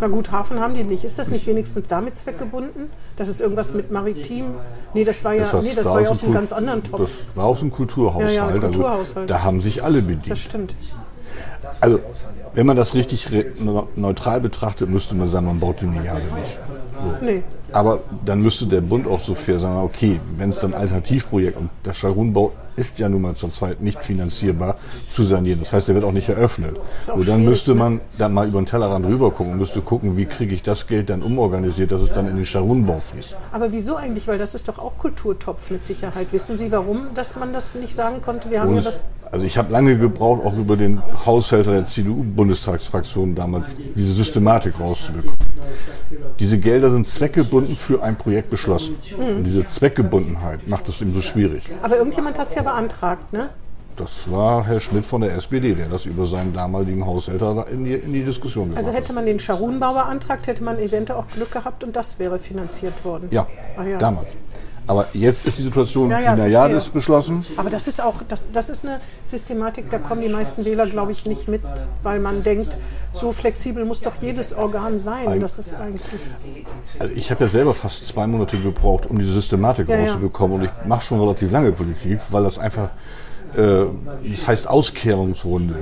Speaker 2: Na gut, Hafen haben die nicht. Ist das nicht wenigstens damit zweckgebunden? Das ist irgendwas mit Maritim? Nee, das war ja,
Speaker 3: Das
Speaker 2: nee, das war ja aus einem ganz anderen Topf.
Speaker 3: Das war aus dem Kulturhaushalt.
Speaker 2: Ja, ja,
Speaker 3: Also,
Speaker 2: Kulturhaushalt.
Speaker 3: da haben sich alle
Speaker 2: Das
Speaker 3: bedient.
Speaker 2: stimmt.
Speaker 3: Also, wenn man das richtig ne- neutral betrachtet, müsste man sagen, man baut die Milliarde nicht.
Speaker 2: Nee.
Speaker 3: Aber dann müsste der Bund auch so fair sagen, okay, wenn es dann Alternativprojekt und der Scharunbau ist ja nun mal zurzeit nicht finanzierbar zu sanieren. Das heißt, der wird auch nicht eröffnet. Und dann müsste man dann mal über den Tellerrand rüber gucken und müsste gucken, wie kriege ich das Geld dann umorganisiert, dass es dann in den Scharunbau fließt.
Speaker 2: Aber wieso eigentlich? Weil das ist doch auch Kulturtopf mit Sicherheit. Wissen Sie, warum dass man das nicht sagen konnte? Wir haben ja das.
Speaker 3: also ich habe lange gebraucht, auch über den Haushälter der CDU-Bundestagsfraktion damals, diese Systematik rauszubekommen. Diese Gelder sind zweckgebunden für ein Projekt beschlossen. Und diese Zweckgebundenheit macht es eben so schwierig.
Speaker 2: Aber irgendjemand hat es ja beantragt, ne?
Speaker 3: Das war Herr Schmidt von der SPD, der das über seinen damaligen Haushälter in die, in die Diskussion gebracht
Speaker 2: Also hätte man den Scharunbau beantragt, hätte man eventuell auch Glück gehabt und das wäre finanziert worden.
Speaker 3: Ja,
Speaker 2: Ah, ja.
Speaker 3: damals. Aber jetzt ist die Situation,
Speaker 2: Ja, ja,
Speaker 3: die Najade
Speaker 2: verstehe.
Speaker 3: ist beschlossen.
Speaker 2: Aber das ist auch, das, das ist eine Systematik, da kommen die meisten Wähler, glaube ich, nicht mit, weil man denkt, so flexibel muss doch jedes Organ sein.
Speaker 3: Eig-
Speaker 2: Das ist eigentlich.
Speaker 3: Also ich habe ja selber fast zwei Monate gebraucht, um diese Systematik
Speaker 2: Ja,
Speaker 3: rauszubekommen. Und ich mache schon relativ lange Politik, weil das einfach, das heißt Auskehrungsrunde.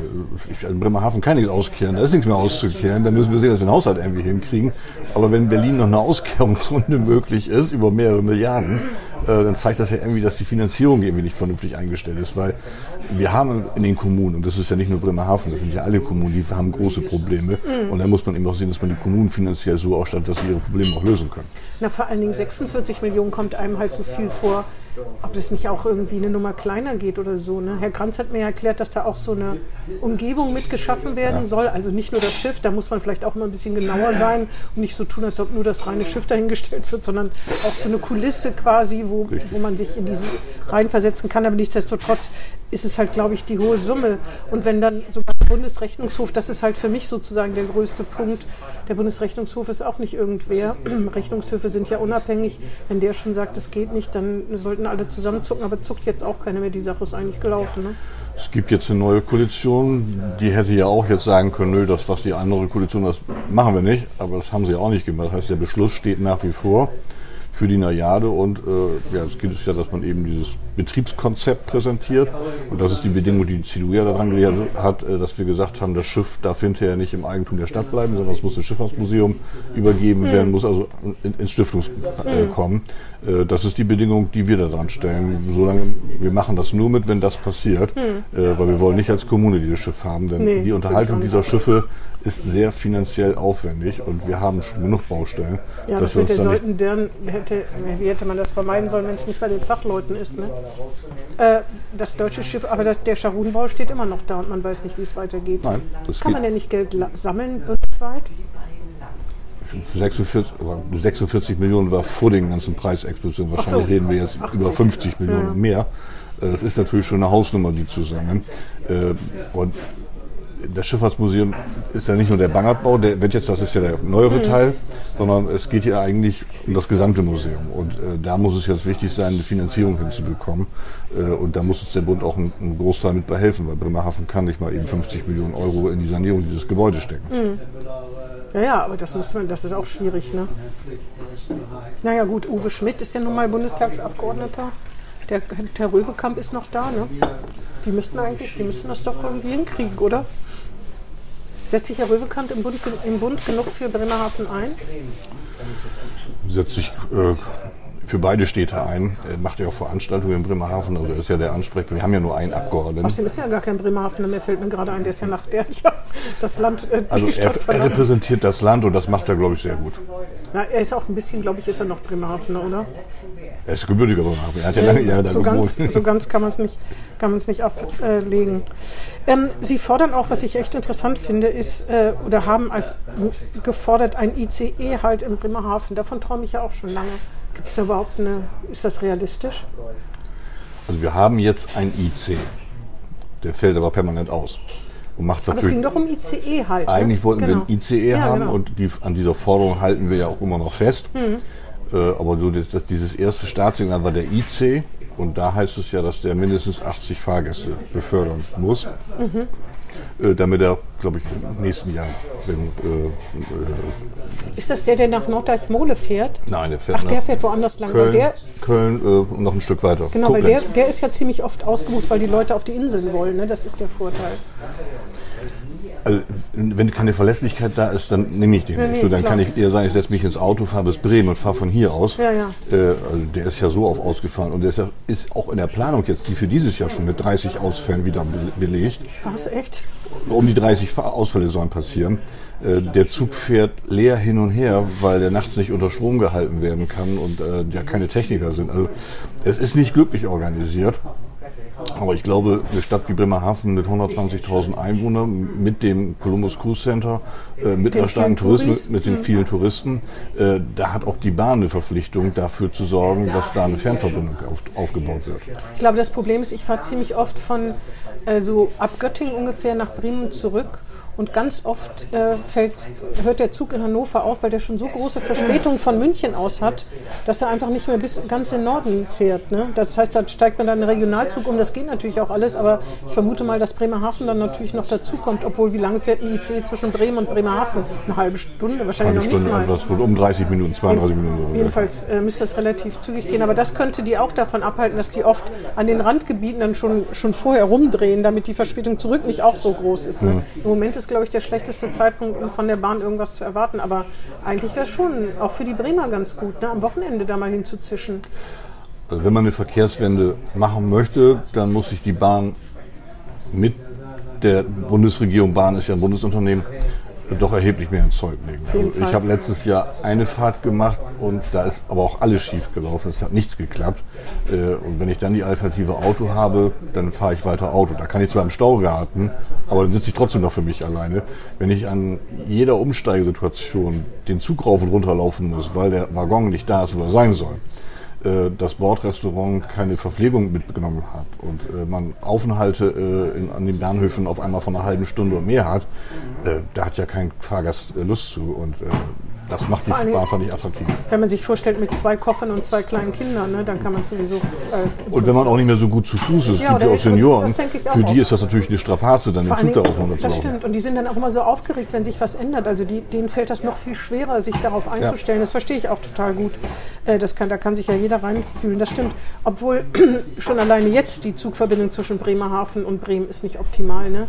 Speaker 3: Ich, also in Bremerhaven kann nichts auskehren, da ist nichts mehr auszukehren. Da müssen wir sehen, dass wir den Haushalt irgendwie hinkriegen. Aber wenn in Berlin noch eine Auskehrungsrunde möglich ist, über mehrere Milliarden, äh, dann zeigt das ja irgendwie, dass die Finanzierung irgendwie nicht vernünftig eingestellt ist. Weil wir haben in den Kommunen, und das ist ja nicht nur Bremerhaven, das sind ja alle Kommunen, die haben große Probleme. Und da muss man eben auch sehen, dass man die Kommunen finanziell so ausstattet, dass sie ihre Probleme auch lösen können.
Speaker 2: Na, vor allen Dingen 46 Millionen kommt einem halt so viel vor, ob das nicht auch irgendwie eine Nummer kleiner geht oder so. Ne? Herr Kranz hat mir erklärt, dass da auch so eine Umgebung mitgeschaffen werden soll. Also nicht nur das Schiff, da muss man vielleicht auch mal ein bisschen genauer sein und nicht so tun, als ob nur das reine Schiff dahingestellt wird, sondern auch so eine Kulisse quasi, wo, wo man sich in diese reinversetzen kann. Aber nichtsdestotrotz ist es halt, glaube ich, die hohe Summe. Und wenn dann sogar Bundesrechnungshof, das ist halt für mich sozusagen der größte Punkt, der Bundesrechnungshof ist auch nicht irgendwer. Rechnungshöfe sind ja unabhängig. Wenn der schon sagt, das geht nicht, dann sollten alle zusammenzucken. Aber zuckt jetzt auch keiner mehr. Die Sache ist eigentlich gelaufen. Ne?
Speaker 3: Es gibt jetzt eine neue Koalition, die hätte ja auch jetzt sagen können, nö, das, was die andere Koalition, das machen wir nicht. Aber das haben sie ja auch nicht gemacht. Das heißt, der Beschluss steht nach wie vor für die Najade und äh, ja, es geht es ja, dass man eben dieses Betriebskonzept präsentiert und das ist die Bedingung, die die CDU ja daran gelehrt hat, äh, dass wir gesagt haben, das Schiff darf hinterher nicht im Eigentum der Stadt bleiben, sondern es muss ins Schifffahrtsmuseum übergeben werden, muss also in, ins Stiftungs äh, kommen. Äh, das ist die Bedingung, die wir da dran stellen. Solange wir machen das nur mit, wenn das passiert, äh, weil wir wollen nicht als Kommune dieses Schiff haben, denn
Speaker 2: Nee,
Speaker 3: die Unterhaltung dieser Schiffe ist sehr finanziell aufwendig und wir haben schon genug Baustellen.
Speaker 2: Ja, das mit
Speaker 3: uns
Speaker 2: der
Speaker 3: da nicht
Speaker 2: Säutendörren, hätte, wie hätte man das vermeiden sollen, wenn es nicht bei den Fachleuten ist? Ne? Äh, das deutsche Schiff, aber das, der Scharunbau steht immer noch da und man weiß nicht, wie es weitergeht.
Speaker 3: Nein, das
Speaker 2: Kann
Speaker 3: geht-
Speaker 2: man denn nicht Geld sammeln bundesweit?
Speaker 3: 46, aber 46 Millionen war vor den ganzen Preisexplosionen. Wahrscheinlich
Speaker 2: so,
Speaker 3: reden wir jetzt
Speaker 2: 80.
Speaker 3: über 50 Millionen
Speaker 2: Ja.
Speaker 3: mehr. Äh, Das ist natürlich schon eine Hausnummer, die zusammen. Äh, Und das Schifffahrtsmuseum ist ja nicht nur der Bangertbau, der wird jetzt, das ist ja der neuere Teil, sondern es geht hier eigentlich um das gesamte Museum. Und äh, da muss es jetzt wichtig sein, eine Finanzierung hinzubekommen. Äh, und da muss uns der Bund auch einen, einen Großteil mit behelfen, weil Bremerhaven kann nicht mal eben 50 Millionen Euro in die Sanierung dieses Gebäudes stecken.
Speaker 2: Ja, ja, aber das, muss man, das ist auch schwierig. Ne? Naja gut, Uwe Schmidt ist ja nun mal Bundestagsabgeordneter. Der Herr Röwekamp ist noch da. Ne? Die müssten eigentlich, die müssten das doch irgendwie hinkriegen, oder? Setzt sich Herr Röwekamp im Bund, im Bund genug für Bremerhaven ein?
Speaker 3: setzt sich äh, für beide Städte ein. Er macht ja auch Veranstaltungen in Bremerhaven, also er ist ja der Ansprechpartner. Wir haben ja nur einen Abgeordneten.
Speaker 2: Außerdem ist ja gar kein Bremerhavener mehr, fällt mir gerade ein. Der ist ja nach der, ja, das Land, äh,
Speaker 3: Also er, er repräsentiert das Land und das macht er, glaube ich, sehr gut.
Speaker 2: Na, er ist auch ein bisschen, glaube ich, ist er noch Bremerhavener, oder?
Speaker 3: Er ist gebürtiger Bremerhaven. Er hat ja lange Jahre da
Speaker 2: so ganz,
Speaker 3: gewohnt.
Speaker 2: so ganz kann man es nicht, kann nicht ablegen. Ähm, Sie fordern auch, was ich echt interessant finde, ist, äh, oder haben als gefordert, ein ICE halt in Bremerhaven. Davon träume ich ja auch schon lange. Gibt es da überhaupt eine, ist das realistisch?
Speaker 3: Also wir haben jetzt ein IC. Der fällt aber permanent aus. Und macht
Speaker 2: Aber es ging doch um ICE halt. ne?
Speaker 3: Eigentlich wollten
Speaker 2: Genau.
Speaker 3: wir ein ICE
Speaker 2: Ja,
Speaker 3: haben
Speaker 2: genau.
Speaker 3: und die, an dieser Forderung halten wir ja auch immer noch fest.
Speaker 2: Mhm.
Speaker 3: Äh, aber so das, das, dieses erste Startsignal war der IC und da heißt es ja, dass der mindestens 80 Fahrgäste befördern muss,
Speaker 2: Mhm.
Speaker 3: Äh, damit er, glaube ich, im nächsten Jahr. Wenn, äh, äh,
Speaker 2: Ist das der, der nach Norddeich-Mole fährt?
Speaker 3: nein, der fährt
Speaker 2: Ach, der
Speaker 3: nach
Speaker 2: fährt woanders lang.
Speaker 3: Köln,
Speaker 2: der,
Speaker 3: Köln und noch ein Stück weiter.
Speaker 2: genau, weil der,
Speaker 3: Koblenz.
Speaker 2: der ist ja ziemlich oft ausgebucht, weil die Leute auf die Inseln wollen. Ne? Das ist der Vorteil.
Speaker 3: Also, wenn keine Verlässlichkeit da ist, dann nehme ich den
Speaker 2: Nee,
Speaker 3: nicht.
Speaker 2: nee,
Speaker 3: So, dann
Speaker 2: klar.
Speaker 3: kann ich eher sagen, ich setze mich ins Auto, fahre bis Bremen und fahre von hier aus.
Speaker 2: Ja, ja.
Speaker 3: Äh, also der ist ja so auf ausgefahren und der ist, ja, ist auch in der Planung jetzt, die für dieses Jahr schon mit 30 Ausfällen wieder be- belegt.
Speaker 2: War es echt?
Speaker 3: Um die 30 Fahr- Ausfälle sollen passieren. Äh, der Zug fährt leer hin und her, weil der nachts nicht unter Strom gehalten werden kann und äh, ja keine Techniker sind. Also es ist nicht glücklich organisiert. Aber ich glaube, eine Stadt wie Bremerhaven mit 120.000 Einwohnern, mit dem Columbus Cruise Center, äh, mit
Speaker 2: Den
Speaker 3: einer starken. Tourismus, mit den vielen Touristen, äh, da hat auch die Bahn eine Verpflichtung, dafür zu sorgen, dass da eine Fernverbindung auf, aufgebaut wird.
Speaker 2: Ich glaube, das Problem ist, ich fahre ziemlich oft von äh, so ab Göttingen ungefähr nach Bremen zurück. Und ganz oft äh, fällt, hört der Zug in Hannover auf, weil der schon so große Verspätungen von München aus hat, dass er einfach nicht mehr bis ganz in den Norden fährt. Ne? Das heißt, da steigt man dann einen Regionalzug um. Das geht natürlich auch alles, aber ich vermute mal, dass Bremerhaven dann natürlich noch dazukommt. Obwohl, wie lange fährt ein IC zwischen Bremen und Bremerhaven? Eine halbe Stunde? Wahrscheinlich
Speaker 3: Eine
Speaker 2: noch
Speaker 3: Stunde,
Speaker 2: nicht mal.
Speaker 3: etwas, um 30 Minuten, 32 Minuten. so.
Speaker 2: Jedenfalls äh, müsste das relativ zügig gehen. Aber das könnte die auch davon abhalten, dass die oft an den Randgebieten dann schon, schon vorher rumdrehen, damit die Verspätung zurück nicht auch so groß ist. Ne? Im Moment ist, glaube ich, der schlechteste Zeitpunkt, um von der Bahn irgendwas zu erwarten. Aber eigentlich wäre es schon auch für die Bremer ganz gut, ne? am Wochenende da mal hinzuzischen.
Speaker 3: Also wenn man eine Verkehrswende machen möchte, dann muss sich die Bahn mit der Bundesregierung, Bahn ist ja ein Bundesunternehmen, doch erheblich mehr ins Zeug legen. Also ich habe letztes Jahr eine Fahrt gemacht und da ist aber auch alles schief gelaufen. Es hat nichts geklappt. Äh, Und wenn ich dann die alternative Auto habe, dann fahre ich weiter Auto. Da kann ich zwar im Stau geraten, aber dann sitze ich trotzdem noch für mich alleine. Wenn ich an jeder Umsteigesituation den Zug rauf und runter laufen muss, weil der Waggon nicht da ist, wo er sein soll, äh, das Bordrestaurant keine Verpflegung mitgenommen hat und äh, man Aufenthalte äh, in, an den Bahnhöfen auf einmal von einer halben Stunde und mehr hat, äh, da hat ja kein Fahrgast äh, Lust zu und das macht die Bahn einfach nicht attraktiv.
Speaker 2: Wenn man sich vorstellt, mit zwei Koffern und zwei kleinen Kindern, ne, dann kann man es sowieso. Äh,
Speaker 3: Und wenn man auch nicht mehr so gut zu Fuß ist,
Speaker 2: Ja,
Speaker 3: gibt ja auch Senioren,
Speaker 2: auch
Speaker 3: für die ist das natürlich eine Strapaze, dann den Zug darauf runter zu
Speaker 2: Das stimmt. Und die sind dann auch immer so aufgeregt, wenn sich was ändert. Also die, denen fällt das noch viel schwerer, sich darauf einzustellen. Das verstehe ich auch total gut. Äh, Das kann, da kann sich ja jeder reinfühlen. Das stimmt. Obwohl schon alleine jetzt die Zugverbindung zwischen Bremerhaven und Bremen ist nicht optimal. Ne?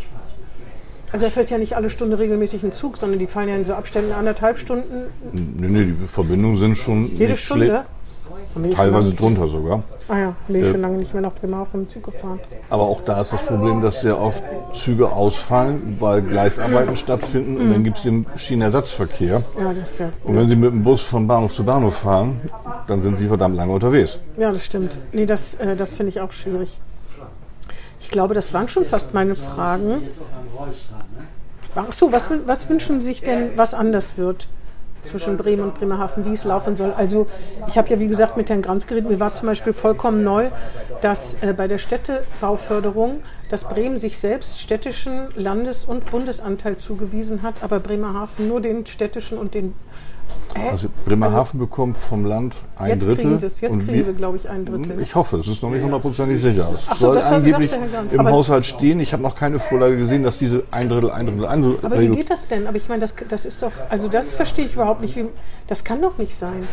Speaker 2: Also er fährt ja nicht alle Stunde regelmäßig ein Zug, sondern die fallen ja in so Abständen anderthalb Stunden
Speaker 3: Nee, nee, die Verbindungen sind schon
Speaker 2: jede
Speaker 3: nicht
Speaker 2: Stunde.
Speaker 3: schlecht, teilweise drunter sogar.
Speaker 2: Ah ja, bin ich schon lange nicht mehr nach Bremerhaven im Zug gefahren.
Speaker 3: Aber auch da ist das Problem, dass sehr oft Züge ausfallen, weil Gleisarbeiten stattfinden und dann gibt es den Schienenersatzverkehr.
Speaker 2: Ja, das ist ja.
Speaker 3: Und wenn Sie mit dem Bus von Bahnhof zu Bahnhof fahren, dann sind Sie verdammt lange unterwegs.
Speaker 2: Ja, das stimmt. Nee, das, äh, das finde ich auch schwierig. Ich glaube, das waren schon fast meine Fragen. Ach so, was, was wünschen Sie sich denn, was anders wird zwischen Bremen und Bremerhaven, wie es laufen soll? Also, ich habe ja, wie gesagt, mit Herrn Granz geredet. Mir war zum Beispiel vollkommen neu, dass äh, bei der Städtebauförderung, dass Bremen sich selbst städtischen Landes- und Bundesanteil zugewiesen hat, aber Bremerhaven nur den städtischen und den. Hä?
Speaker 3: Also Bremerhaven bekommt vom Land ein
Speaker 2: jetzt
Speaker 3: Drittel.
Speaker 2: kriegen es, jetzt kriegen
Speaker 3: wir-
Speaker 2: sie, glaube ich, ein Drittel.
Speaker 3: Ich hoffe, es ist noch nicht hundertprozentig sicher. Es
Speaker 2: Ach so,
Speaker 3: soll
Speaker 2: das
Speaker 3: angeblich
Speaker 2: sagte Herr Ganz.
Speaker 3: im
Speaker 2: Aber-
Speaker 3: Haushalt stehen. Ich habe noch keine Vorlage gesehen, dass diese ein Drittel, ein Drittel, ein Drittel.
Speaker 2: Aber wie geht das denn? Aber ich meine, das, das ist doch, also das verstehe ich überhaupt nicht. Wie, das kann doch nicht sein.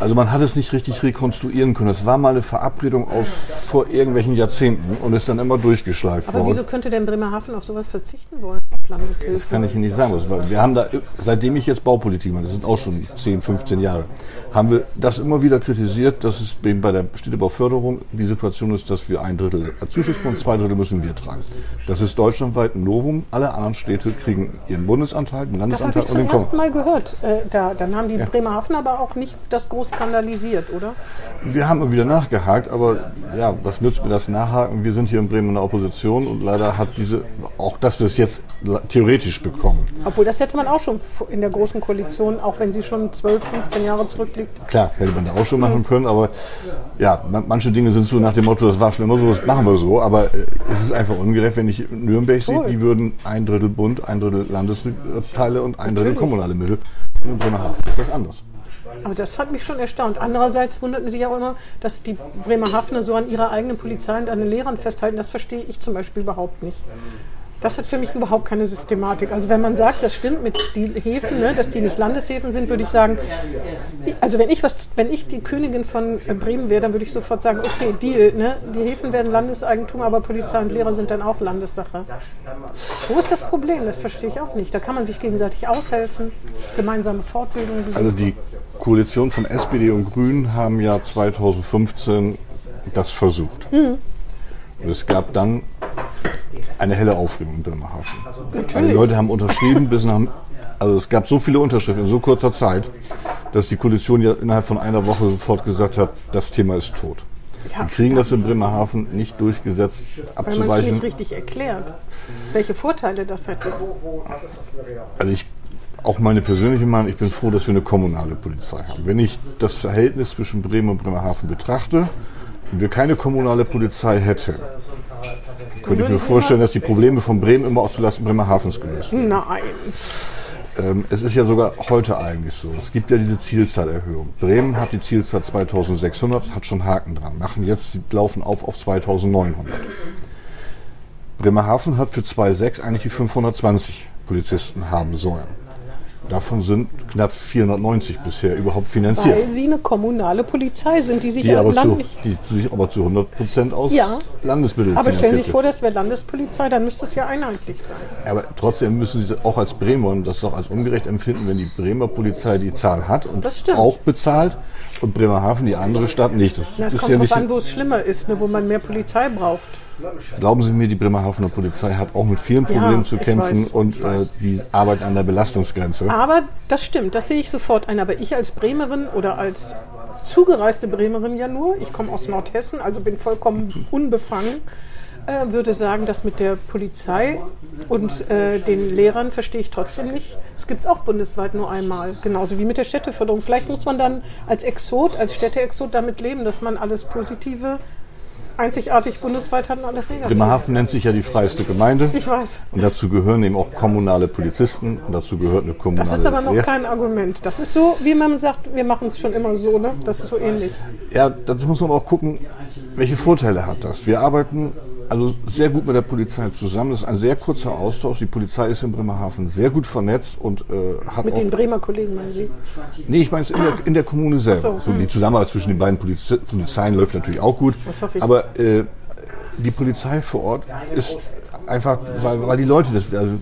Speaker 3: Also man hat es nicht richtig rekonstruieren können. Es war mal eine Verabredung aus vor irgendwelchen Jahrzehnten und ist dann immer durchgeschleift
Speaker 2: Aber
Speaker 3: worden.
Speaker 2: wieso könnte denn Bremerhaven auf sowas verzichten wollen? Landeshilfe?
Speaker 3: Das kann ich Ihnen nicht sagen. Wir haben da, seitdem ich jetzt Baupolitik mache, das sind auch schon 10, 15 Jahre, haben wir das immer wieder kritisiert, dass es bei der Städtebauförderung die Situation ist, dass wir ein Drittel Zuschuss bekommen, zwei Drittel müssen wir tragen. Das ist deutschlandweit ein Novum. Alle anderen Städte kriegen ihren Bundesanteil, den
Speaker 2: das habe
Speaker 3: Landesanteil
Speaker 2: ich
Speaker 3: und
Speaker 2: zum
Speaker 3: den
Speaker 2: ersten Mal gehört. Äh, da, dann haben die Bremerhaven aber auch nicht das groß skandalisiert, oder?
Speaker 3: Wir haben immer wieder nachgehakt, aber ja, was nützt mir das Nachhaken? Wir sind hier in Bremen in der Opposition und leider hat diese, auch dass wir es jetzt theoretisch bekommen.
Speaker 2: Obwohl, das hätte man auch schon in der Großen Koalition, auch wenn sie schon 12, 15 Jahre zurückliegt.
Speaker 3: Klar, hätte man da auch schon machen können, aber ja, man, manche Dinge sind so nach dem Motto, das war schon immer so, das machen wir so, aber äh, es ist einfach ungerecht, wenn ich Nürnberg sehe,
Speaker 2: Voll.
Speaker 3: die würden ein Drittel Bund, ein Drittel Landesteile und ein Drittel kommunale Mittel. In Bremerhaven ist das anders.
Speaker 2: Aber das hat mich schon erstaunt. Andererseits wundert mich auch immer, dass die Bremerhavener so an ihrer eigenen Polizei und an den Lehrern festhalten. Das verstehe ich zum Beispiel überhaupt nicht. Das hat für mich überhaupt keine Systematik. Also wenn man sagt, das stimmt mit den Häfen, ne, dass die nicht Landeshäfen sind, würde ich sagen, also wenn ich was, wenn ich die Königin von Bremen wäre, dann würde ich sofort sagen, okay, Deal, ne? die Häfen werden Landeseigentum, aber Polizei und Lehrer sind dann auch Landessache. Wo ist das Problem? Das verstehe ich auch nicht. Da kann man sich gegenseitig aushelfen, gemeinsame Fortbildung.
Speaker 3: Also die Koalition von SPD und Grünen haben ja 2015 das versucht. Mhm. Und es gab dann eine helle Aufregung in Bremerhaven. Also die Leute haben unterschrieben, bis nach, also es gab so viele Unterschriften in so kurzer Zeit, dass die Koalition ja innerhalb von einer Woche sofort gesagt hat, das Thema ist tot. Ja, Wir kriegen das in Bremerhaven nicht durchgesetzt,
Speaker 2: abzuweichen. Weil man es nicht richtig erklärt, welche Vorteile das hätte.
Speaker 3: Also ich, auch meine persönliche Meinung, ich bin froh, dass wir eine kommunale Polizei haben. Wenn ich das Verhältnis zwischen Bremen und Bremerhaven betrachte und wir keine kommunale Polizei hätten, könnte ich mir vorstellen, dass die Probleme von Bremen immer auch zulasten Bremerhavens gelöst werden.
Speaker 2: Nein.
Speaker 3: Ähm, es ist ja sogar heute eigentlich so. Es gibt ja diese Zielzahlerhöhung. Bremen hat die Zielzahl 2600, hat schon Haken dran. Machen jetzt, die laufen auf auf 2900. Bremerhaven hat für 2,6 eigentlich die 520 Polizisten haben sollen. Davon sind knapp 490 bisher überhaupt finanziert.
Speaker 2: Weil sie eine kommunale Polizei sind, die sich
Speaker 3: die aber zu, die sich aber zu 100 Prozent aus ja. Landesmitteln
Speaker 2: Aber stellen Sie sich vor, das wäre Landespolizei, dann müsste es ja einheitlich sein.
Speaker 3: Aber trotzdem müssen Sie auch als Bremer das auch als ungerecht empfinden, wenn die Bremer Polizei die Zahl hat und auch bezahlt und Bremerhaven die andere Stadt nicht.
Speaker 2: Das, das ist kommt ja nicht an, wo es schlimmer ist, ne, wo man mehr Polizei braucht.
Speaker 3: Glauben Sie mir, die Bremerhavener Polizei hat auch mit vielen Problemen ja, zu kämpfen weiß, und äh, die arbeiten an der Belastungsgrenze.
Speaker 2: Aber das stimmt, das sehe ich sofort ein. Aber ich als Bremerin oder als zugereiste Bremerin ja nur, ich komme aus Nordhessen, also bin vollkommen unbefangen, äh, würde sagen, das mit der Polizei und äh, den Lehrern verstehe ich trotzdem nicht. Das gibt es auch bundesweit nur einmal, genauso wie mit der Städteförderung. Vielleicht muss man dann als Exot, als Städteexot damit leben, dass man alles Positive einzigartig bundesweit hatten alles negativ.
Speaker 3: Bremerhaven nennt sich ja die freiste Gemeinde.
Speaker 2: Ich weiß.
Speaker 3: Und dazu gehören eben auch kommunale Polizisten und dazu gehört eine kommunale
Speaker 2: Das ist aber noch Lehr kein Argument. Das ist so, wie man sagt, wir machen es schon immer so, ne? Das ist so ähnlich.
Speaker 3: Ja, dazu muss man auch gucken, welche Vorteile hat das. Wir arbeiten also sehr gut mit der Polizei zusammen. Das ist ein sehr kurzer Austausch. Die Polizei ist in Bremerhaven sehr gut vernetzt und äh, hat
Speaker 2: Mit den Bremer Kollegen, meinen Sie?
Speaker 3: Nee, ich meine es in, der, in der Kommune selber. So, so, die hm. Zusammenarbeit zwischen den beiden Polize Polizeien läuft natürlich auch gut. Das hoffe ich. Aber äh, die Polizei vor Ort ist einfach, weil, weil die Leute das, also,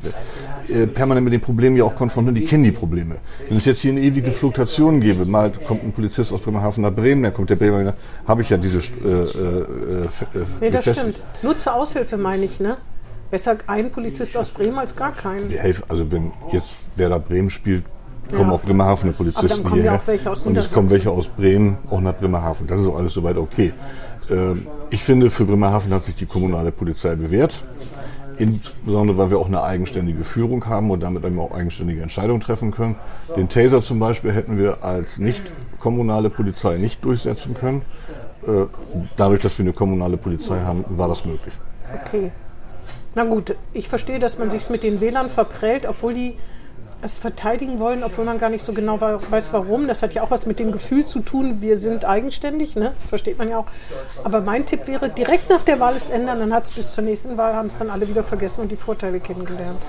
Speaker 3: äh, permanent mit den Problemen ja auch konfrontieren, die kennen die Probleme. Wenn es jetzt hier eine ewige Fluktuation gäbe, mal kommt ein Polizist aus Bremerhaven nach Bremen, dann kommt der Bremer habe ich ja diese... Äh, äh,
Speaker 2: äh, nee, das stimmt. Nur zur Aushilfe meine ich, ne? Besser ein Polizist aus Bremen als gar kein.
Speaker 3: Wir helfen, also wenn jetzt Werder Bremen spielt, kommen ja. auch Bremerhavener Polizisten hierher. und es kommen welche aus Bremen auch nach Bremerhaven. Das ist auch alles soweit okay. Ähm, ich finde, für Bremerhaven hat sich die kommunale Polizei bewährt insbesondere weil wir auch eine eigenständige Führung haben und damit auch eigenständige Entscheidungen treffen können. Den Taser zum Beispiel hätten wir als nicht kommunale Polizei nicht durchsetzen können. Äh, dadurch, dass wir eine kommunale Polizei haben, war das möglich.
Speaker 2: Okay. Na gut, ich verstehe, dass man sich mit den Wählern verprellt, obwohl die es verteidigen wollen, obwohl man gar nicht so genau weiß, warum. Das hat ja auch was mit dem Gefühl zu tun, wir sind eigenständig, ne? versteht man ja auch. Aber mein Tipp wäre, direkt nach der Wahl es ändern, dann hat es bis zur nächsten Wahl, haben es dann alle wieder vergessen und die Vorteile kennengelernt.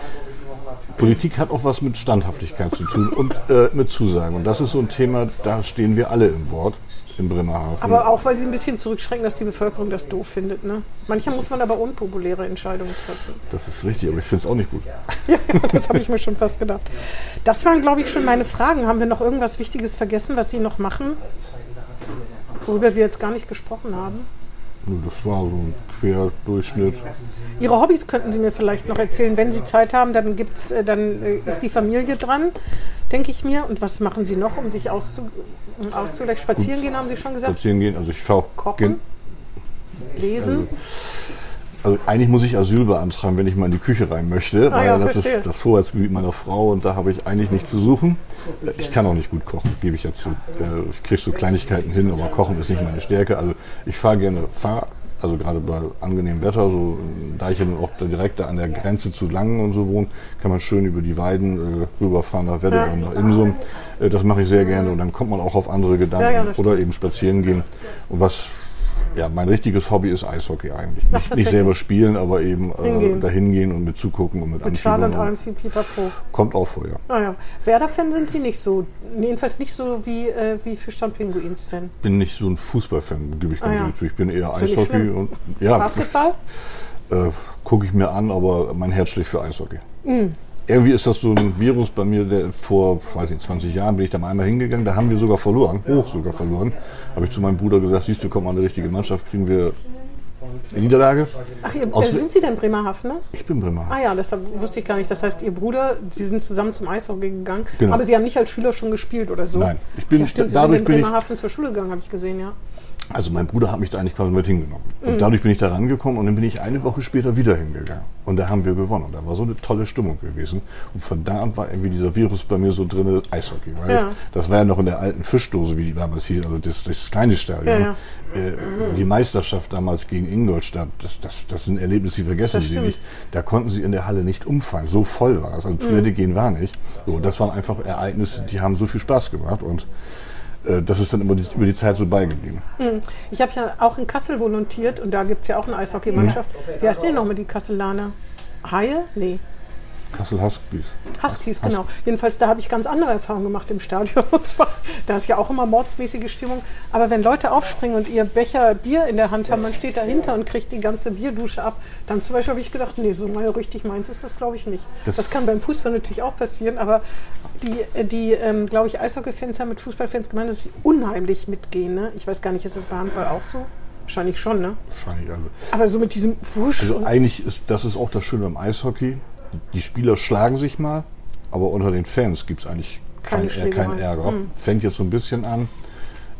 Speaker 3: Politik hat auch was mit Standhaftigkeit zu tun und äh, mit Zusagen. Und das ist so ein Thema, da stehen wir alle im Wort in Bremerhaven.
Speaker 2: Aber auch, weil sie ein bisschen zurückschrecken, dass die Bevölkerung das doof findet. Ne? Manchmal muss man aber unpopuläre Entscheidungen treffen.
Speaker 3: Das ist richtig, aber ich finde es auch nicht gut.
Speaker 2: ja, das habe ich mir schon fast gedacht. Das waren, glaube ich, schon meine Fragen. Haben wir noch irgendwas Wichtiges vergessen, was Sie noch machen, worüber wir jetzt gar nicht gesprochen haben?
Speaker 3: Das war so ein Querdurchschnitt.
Speaker 2: Ihre Hobbys könnten Sie mir vielleicht noch erzählen. Wenn Sie Zeit haben, dann, gibt's, äh, dann äh, ist die Familie dran, denke ich mir. Und was machen Sie noch, um sich auszu, um auszulecken? Spazieren gehen, haben Sie schon gesagt?
Speaker 3: Spazieren gehen, also ich fahre.
Speaker 2: Kochen? Lesen?
Speaker 3: Also, also eigentlich muss ich Asyl beantragen, wenn ich mal in die Küche rein möchte, ah, weil ja, das verstehe. ist das Vorratsgebiet meiner Frau und da habe ich eigentlich nichts zu suchen. Ich kann auch nicht gut kochen, gebe ich ja zu. Äh, ich kriege so Kleinigkeiten hin, aber Kochen ist nicht meine Stärke. Also ich fahre gerne Fahrrad, also gerade bei angenehmem Wetter, so, da ich ja nun auch direkt an der Grenze zu Langen und so wohne, kann man schön über die Weiden äh, rüberfahren nach Wedde und nach Imsum. Äh, das mache ich sehr gerne und dann kommt man auch auf andere Gedanken ja, ja, oder eben spazieren gehen. Und was Ja, mein richtiges Hobby ist Eishockey eigentlich.
Speaker 2: Ach,
Speaker 3: Nicht, nicht selber spielen, aber eben äh,
Speaker 2: Hingehen.
Speaker 3: dahin gehen und mit zugucken und mit,
Speaker 2: Mit Schal und allem viel Pipapo.
Speaker 3: Kommt auch vor, ja.
Speaker 2: Naja, Werder-Fan sind Sie nicht so. Jedenfalls nicht so wie, äh, wie Fischstand Pinguins-Fan.
Speaker 3: Bin nicht so ein Fußballfan, gebe ich
Speaker 2: Ah,
Speaker 3: ganz
Speaker 2: ja.
Speaker 3: ehrlich zu. Ich bin eher
Speaker 2: ja nicht
Speaker 3: Eishockey und ja,
Speaker 2: Basketball?
Speaker 3: äh, gucke ich mir an, aber mein Herz schlägt für Eishockey.
Speaker 2: Mhm.
Speaker 3: Irgendwie ist das so ein Virus bei mir, der vor, weiß nicht, 20 Jahren bin ich da mal einmal hingegangen, da haben wir sogar verloren, hoch sogar verloren. Habe ich zu meinem Bruder gesagt, siehst du, kommt mal eine richtige Mannschaft, kriegen wir eine Niederlage.
Speaker 2: Ach, ihr,
Speaker 3: Aus-
Speaker 2: äh, sind Sie denn Bremerhavener?
Speaker 3: Ich bin Bremer.
Speaker 2: Ah ja, deshalb wusste ich gar nicht. Das heißt, Ihr Bruder, Sie sind zusammen zum Eishockey gegangen,
Speaker 3: Genau.
Speaker 2: aber Sie haben nicht als Schüler schon gespielt oder so?
Speaker 3: Nein, ich bin-
Speaker 2: ja, stimmt, Sie
Speaker 3: dadurch
Speaker 2: sind in Bremerhaven zur Schule gegangen, habe ich gesehen, ja.
Speaker 3: Also mein Bruder hat mich da eigentlich quasi mit hingenommen.
Speaker 2: Mhm.
Speaker 3: Und dadurch bin ich da rangekommen und dann bin ich eine Woche später wieder hingegangen. Und da haben wir gewonnen. Und da war so eine tolle Stimmung gewesen. Und von da an war irgendwie dieser Virus bei mir so drin, Eishockey. Weil
Speaker 2: Ja.
Speaker 3: Das war ja noch in der alten Fischdose, wie die damals hieß, also das, das kleine Stadion.
Speaker 2: Ja, ja.
Speaker 3: Äh, die Meisterschaft damals gegen Ingolstadt, das, das, das sind Erlebnisse, die vergessen
Speaker 2: Das
Speaker 3: Sie nicht. Da konnten sie in der Halle nicht umfallen. So voll war das. Also Toilette gehen war nicht. So, das waren einfach Ereignisse, die haben so viel Spaß gemacht. Und das ist dann immer die, über die Zeit so beigeblieben.
Speaker 2: Ich habe ja auch in Kassel volontiert und da gibt es ja auch eine Eishockeymannschaft. Wie heißt die nochmal, die Kasselaner? Haie? Nee.
Speaker 3: Kassel Huskies.
Speaker 2: Huskies, genau. Jedenfalls, da habe ich ganz andere Erfahrungen gemacht im Stadion. Und zwar, da ist ja auch immer mordsmäßige Stimmung. Aber wenn Leute aufspringen und ihr Becher Bier in der Hand haben, man steht dahinter und kriegt die ganze Bierdusche ab, dann zum Beispiel habe ich gedacht, nee, so mal richtig meins ist das, glaube ich, nicht. Das,
Speaker 3: Das-
Speaker 2: kann beim Fußball natürlich auch passieren, aber die, die ähm, glaube ich, Eishockey-Fans haben mit Fußballfans gemeint, dass sie unheimlich mitgehen. Ne? Ich weiß gar nicht, ist das bei Handball auch so? Wahrscheinlich schon, ne?
Speaker 3: Wahrscheinlich alle.
Speaker 2: Aber so mit diesem Wusch
Speaker 3: Also eigentlich ist das ist auch das Schöne am Eishockey. Die Spieler schlagen sich mal, aber unter den Fans gibt es eigentlich
Speaker 2: Keine
Speaker 3: keinen kein
Speaker 2: Schlägerei.
Speaker 3: Ärger.
Speaker 2: Mhm.
Speaker 3: Fängt jetzt so ein bisschen an.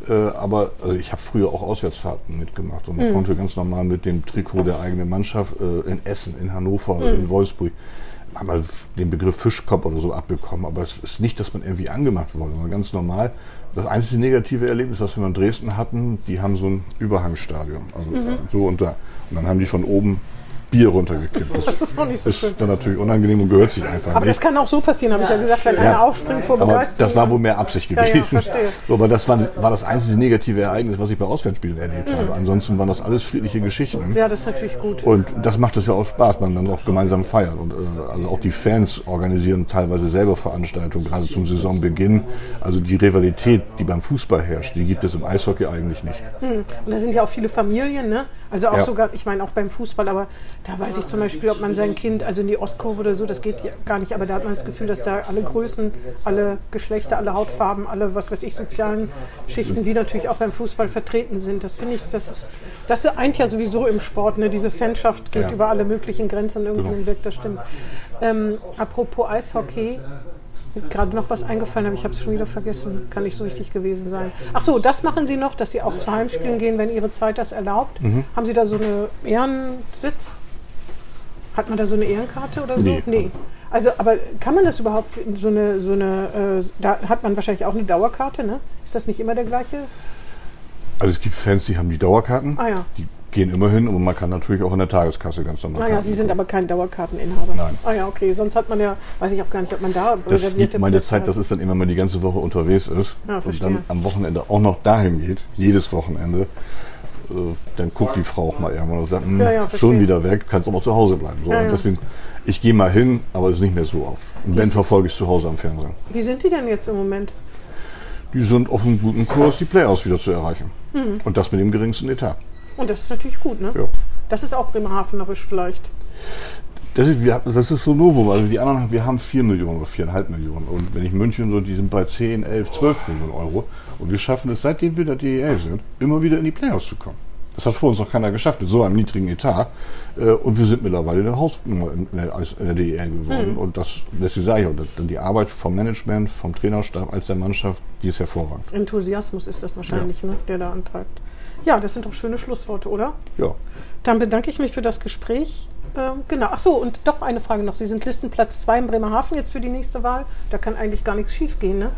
Speaker 3: Äh, aber also ich habe früher auch Auswärtsfahrten mitgemacht und man
Speaker 2: Mhm.
Speaker 3: konnte ganz normal mit dem Trikot der eigenen Mannschaft äh, in Essen, in Hannover,
Speaker 2: Mhm.
Speaker 3: in Wolfsburg wir den Begriff Fischkopf oder so abbekommen, aber es ist nicht, dass man irgendwie angemacht wurde, sondern ganz normal. Das einzige negative Erlebnis, was wir in Dresden hatten, die haben so ein Überhangstadion, also
Speaker 2: Mhm.
Speaker 3: so und da. Und dann haben die von oben Bier runtergekippt. Das,
Speaker 2: Das ist auch nicht so schön.
Speaker 3: ist dann natürlich unangenehm und gehört sich einfach
Speaker 2: Aber das
Speaker 3: nicht.
Speaker 2: kann auch so passieren, habe ich ja gesagt, wenn
Speaker 3: Ja.
Speaker 2: einer aufspringt vor
Speaker 3: Aber
Speaker 2: Begeisterung.
Speaker 3: das war wohl mehr Absicht
Speaker 2: Ja, ja,
Speaker 3: gewesen.
Speaker 2: verstehe.
Speaker 3: so, aber das war, war das einzige negative Ereignis, was ich bei Auswärtsspielen erlebt
Speaker 2: Mhm.
Speaker 3: habe. Ansonsten waren das alles friedliche Geschichten.
Speaker 2: Ja, das ist natürlich gut.
Speaker 3: Und das macht es ja auch Spaß, man dann auch gemeinsam feiert. Und äh, also auch die Fans organisieren teilweise selber Veranstaltungen, gerade zum Saisonbeginn. Also die Rivalität, die beim Fußball herrscht, die gibt es im Eishockey eigentlich nicht.
Speaker 2: Und da sind ja auch viele Familien, ne? Also auch
Speaker 3: Ja.
Speaker 2: sogar, ich meine auch beim Fußball, aber da weiß ich zum Beispiel, ob man sein Kind, also in die Ostkurve oder so, das geht ja gar nicht, aber da hat man das Gefühl, dass da alle Größen, alle Geschlechter, alle Hautfarben, alle, was weiß ich, sozialen Schichten, wie natürlich auch beim Fußball vertreten sind. Das finde ich, das, das eint ja sowieso im Sport, ne? Diese Fanschaft geht
Speaker 3: Ja.
Speaker 2: über alle möglichen Grenzen irgendwie
Speaker 3: Genau.
Speaker 2: hinweg, das stimmt. Ähm, apropos Eishockey, gerade noch was eingefallen, aber ich habe es schon wieder vergessen. Kann nicht so richtig gewesen sein. Ach so, das machen Sie noch, dass Sie auch zu Heimspielen gehen, wenn Ihre Zeit das erlaubt.
Speaker 3: Mhm.
Speaker 2: Haben Sie da so eine Ehrensitz? Hat man da so eine Ehrenkarte oder so?
Speaker 3: Nee.
Speaker 2: Also, aber kann man das überhaupt so eine so eine? Äh, da hat man wahrscheinlich auch eine Dauerkarte, ne? Ist das nicht immer der gleiche?
Speaker 3: Also es gibt Fans, die haben die Dauerkarten.
Speaker 2: Ah ja.
Speaker 3: Die gehen immer hin, aber man kann natürlich auch in der Tageskasse ganz normal
Speaker 2: Ah ja,
Speaker 3: Karten
Speaker 2: Sie sind aber kein Dauerkarteninhaber.
Speaker 3: Nein.
Speaker 2: Ah ja, okay. Sonst hat man ja, weiß ich auch gar nicht, ob man da
Speaker 3: Das
Speaker 2: reservierte
Speaker 3: gibt meine Zeit,
Speaker 2: hat.
Speaker 3: das ist dann immer, man die ganze Woche unterwegs ist
Speaker 2: Ja,
Speaker 3: und
Speaker 2: verstehe.
Speaker 3: dann am Wochenende auch noch dahin geht, jedes Wochenende, äh, dann guckt die Frau auch mal irgendwann und sagt, hm,
Speaker 2: Ja, ja,
Speaker 3: schon wieder weg, kannst aber zu Hause bleiben. So,
Speaker 2: Ja,
Speaker 3: deswegen, ich gehe mal hin, aber es ist nicht mehr so oft. Und wenn, verfolge ich zu Hause am Fernsehen.
Speaker 2: Wie sind die denn jetzt im Moment?
Speaker 3: Die sind auf einem guten Kurs, die Playoffs wieder zu erreichen.
Speaker 2: Mhm.
Speaker 3: Und das mit dem geringsten Etat.
Speaker 2: Und das ist natürlich gut, ne?
Speaker 3: Ja.
Speaker 2: Das ist auch Bremerhavenerisch vielleicht.
Speaker 3: Das ist, wir, das ist so Novum. Also die anderen, wir haben 4 Millionen oder 4,5 Millionen. Und wenn ich München so, die sind bei 10, 11, 12 Millionen Euro. Und wir schaffen es, seitdem wir in der DEL sind, immer wieder in die Playoffs zu kommen. Das hat vor uns noch keiner geschafft mit so einem niedrigen Etat. Äh, Und wir sind mittlerweile eine Hausnummer in der, in der DEL geworden. Und das, deswegen sage ich auch, dass die Arbeit vom Management, vom Trainerstab als der Mannschaft, die ist hervorragend.
Speaker 2: Enthusiasmus ist das wahrscheinlich, ne, der da antreibt. Ja, das sind doch schöne Schlussworte, oder?
Speaker 3: Ja.
Speaker 2: Dann bedanke ich mich für das Gespräch. Ähm, genau. Ach so, und doch eine Frage noch. Sie sind Listenplatz 2 in Bremerhaven jetzt für die nächste Wahl. Da kann eigentlich gar nichts schiefgehen, ne?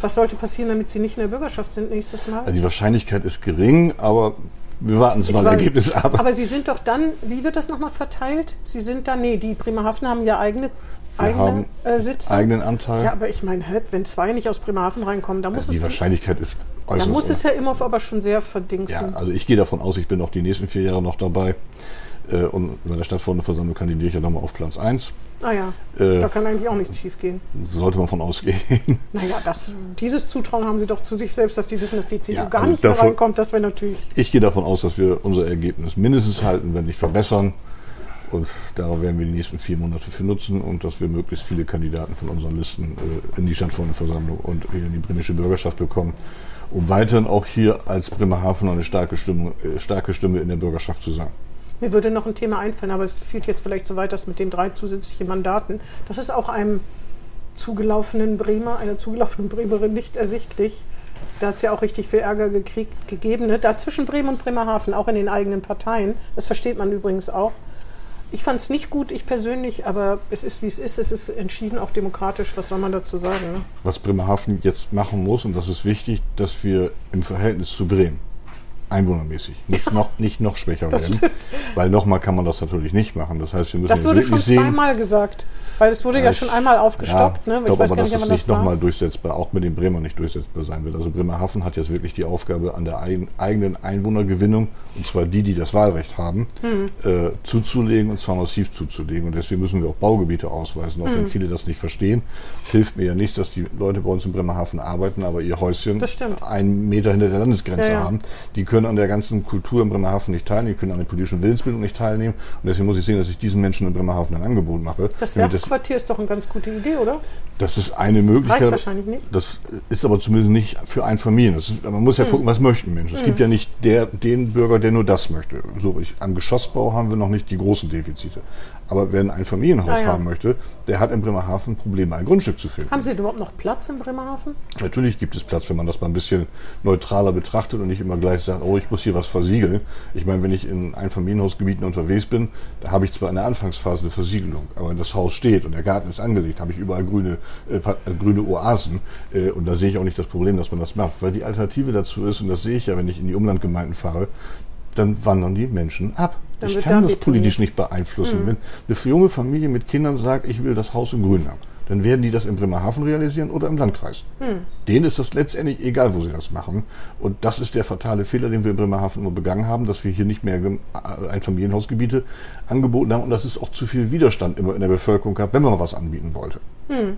Speaker 2: Was sollte passieren, damit Sie nicht in der Bürgerschaft sind nächstes Mal?
Speaker 3: Also die Wahrscheinlichkeit ist gering, aber wir warten es mal. Ergebnis ab.
Speaker 2: Aber Sie sind doch dann, wie wird das nochmal verteilt? Sie sind dann, nee, die Bremerhaven haben ja eigene, eigene
Speaker 3: haben
Speaker 2: äh, Sitze.
Speaker 3: Eigenen Anteil.
Speaker 2: Ja, aber ich meine, wenn zwei nicht aus Bremerhaven reinkommen, dann muss
Speaker 3: die
Speaker 2: es.
Speaker 3: Wahrscheinlichkeit ist
Speaker 2: Da muss es Herr Imhoff aber schon sehr verdingsen.
Speaker 3: Ja, also ich gehe davon aus, ich bin auch die nächsten vier Jahre noch dabei. Äh, und bei der Stadtversammlung kandidiere ich ja nochmal auf Platz 1.
Speaker 2: Ah ja, äh, da kann eigentlich auch nichts schief gehen.
Speaker 3: Sollte man von ausgehen.
Speaker 2: Naja, das, dieses Zutrauen haben Sie doch zu sich selbst, dass Sie wissen, dass die CDU ja, gar also nicht davon, mehr reinkommt. Das wäre natürlich...
Speaker 3: Ich gehe davon aus, dass wir unser Ergebnis mindestens halten, wenn nicht verbessern. Und darauf werden wir die nächsten vier Monate für nutzen und dass wir möglichst viele Kandidaten von unseren Listen äh, in die Stadtversammlung und in die bremische Bürgerschaft bekommen, um weiterhin auch hier als Bremerhaven eine starke Stimme, äh, starke Stimme in der Bürgerschaft zu sein.
Speaker 2: Mir würde noch ein Thema einfallen, aber es führt jetzt vielleicht so weit, dass mit den drei zusätzlichen Mandaten, das ist auch einem zugelaufenen Bremer, einer zugelaufenen Bremerin nicht ersichtlich. Da hat es ja auch richtig viel Ärger gekriegt, gegeben. Ne? Da zwischen Bremen und Bremerhaven, auch in den eigenen Parteien. Das versteht man übrigens auch. Ich fand es nicht gut, ich persönlich, aber es ist wie es ist. Es ist entschieden auch demokratisch. Was soll man dazu sagen? Ne?
Speaker 3: Was Bremerhaven jetzt machen muss, und das ist wichtig, dass wir im Verhältnis zu Bremen einwohnermäßig nicht noch, nicht noch schwächer werden. Stimmt. Weil nochmal kann man das natürlich nicht machen. Das heißt, wir müssen
Speaker 2: Das wurde schon zweimal gesagt. Weil es wurde ja, ja schon einmal aufgestockt.
Speaker 3: Ja, ne? ich glaube aber, dass es nicht nochmal durchsetzbar, auch mit dem Bremer nicht durchsetzbar sein wird. Also Bremerhaven hat jetzt wirklich die Aufgabe, an der eigenen Einwohnergewinnung, und zwar die, die das Wahlrecht haben, hm. äh, zuzulegen und zwar massiv zuzulegen. Und deswegen müssen wir auch Baugebiete ausweisen, auch hm. wenn viele das nicht verstehen. Es hilft mir ja nicht, dass die Leute bei uns in Bremerhaven arbeiten, aber ihr Häuschen einen Meter hinter der Landesgrenze ja, haben. Die können an der ganzen Kultur in Bremerhaven nicht teilnehmen, die können an der politischen Willensbildung nicht teilnehmen. Und deswegen muss ich sehen, dass ich diesen Menschen in Bremerhaven ein Angebot mache.
Speaker 2: Das Werftquartier ist doch eine ganz gute Idee, oder?
Speaker 3: Das ist eine Möglichkeit.
Speaker 2: Reicht wahrscheinlich nicht.
Speaker 3: Das ist aber zumindest nicht für ein Familien. Ist, man muss ja hm. gucken, was möchten Menschen. Es hm. gibt ja nicht der, den Bürger, der nur das möchte. So, ich, am Geschossbau haben wir noch nicht die großen Defizite. Aber wer ein Familienhaus ah, ja. haben möchte, der hat in Bremerhaven Probleme, ein Grundstück zu finden.
Speaker 2: Haben Sie überhaupt noch Platz in Bremerhaven?
Speaker 3: Natürlich gibt es Platz, wenn man das mal ein bisschen neutraler betrachtet und nicht immer gleich sagt, oh, ich muss hier was versiegeln. Ich meine, wenn ich in Einfamilienhausgebieten unterwegs bin, da habe ich zwar in der Anfangsphase eine Versiegelung, aber wenn das Haus steht und der Garten ist angelegt, habe ich überall grüne, äh, äh, grüne Oasen. Äh, und da sehe ich auch nicht das Problem, dass man das macht. Weil die Alternative dazu ist, und das sehe ich ja, wenn ich in die Umlandgemeinden fahre, dann wandern die Menschen ab. Dann ich kann das politisch nicht beeinflussen. Mhm. Wenn eine junge Familie mit Kindern sagt, ich will das Haus im Grün haben, dann werden die das in Bremerhaven realisieren oder im Landkreis. Mhm. Denen ist das letztendlich egal, wo sie das machen. Und das ist der fatale Fehler, den wir in Bremerhaven immer begangen haben, dass wir hier nicht mehr Einfamilienhausgebiete angeboten haben. Und dass es auch zu viel Widerstand immer in der Bevölkerung gab, wenn man was anbieten wollte. Mhm.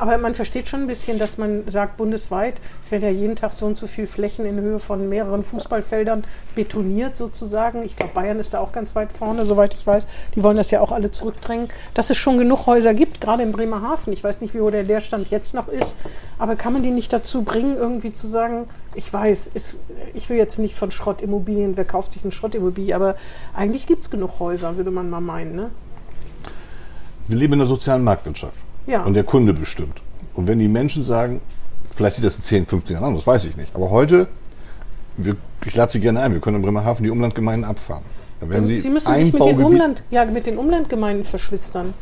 Speaker 2: Aber man versteht schon ein bisschen, dass man sagt, bundesweit, es werden ja jeden Tag so und so viele Flächen in Höhe von mehreren Fußballfeldern betoniert sozusagen. Ich glaube, Bayern ist da auch ganz weit vorne, soweit ich weiß. Die wollen das ja auch alle zurückdrängen. Dass es schon genug Häuser gibt, gerade in Bremerhaven. Ich weiß nicht, wie hoch der Leerstand jetzt noch ist, aber kann man die nicht dazu bringen, irgendwie zu sagen, ich weiß, ist, ich will jetzt nicht von Schrottimmobilien, wer kauft sich eine Schrottimmobilie, aber eigentlich gibt es genug Häuser, würde man mal meinen. Ne?
Speaker 3: Wir leben in einer sozialen Marktwirtschaft. Ja. Und der Kunde bestimmt. Und wenn die Menschen sagen, vielleicht sieht das in 10, 15 Jahren an, das weiß ich nicht. Aber heute, wir, ich lade Sie gerne ein, wir können in Bremerhaven die Umlandgemeinden abfahren.
Speaker 2: Werden Sie, Sie müssen sich mit den, Umland, ja, mit den Umlandgemeinden verschwistern.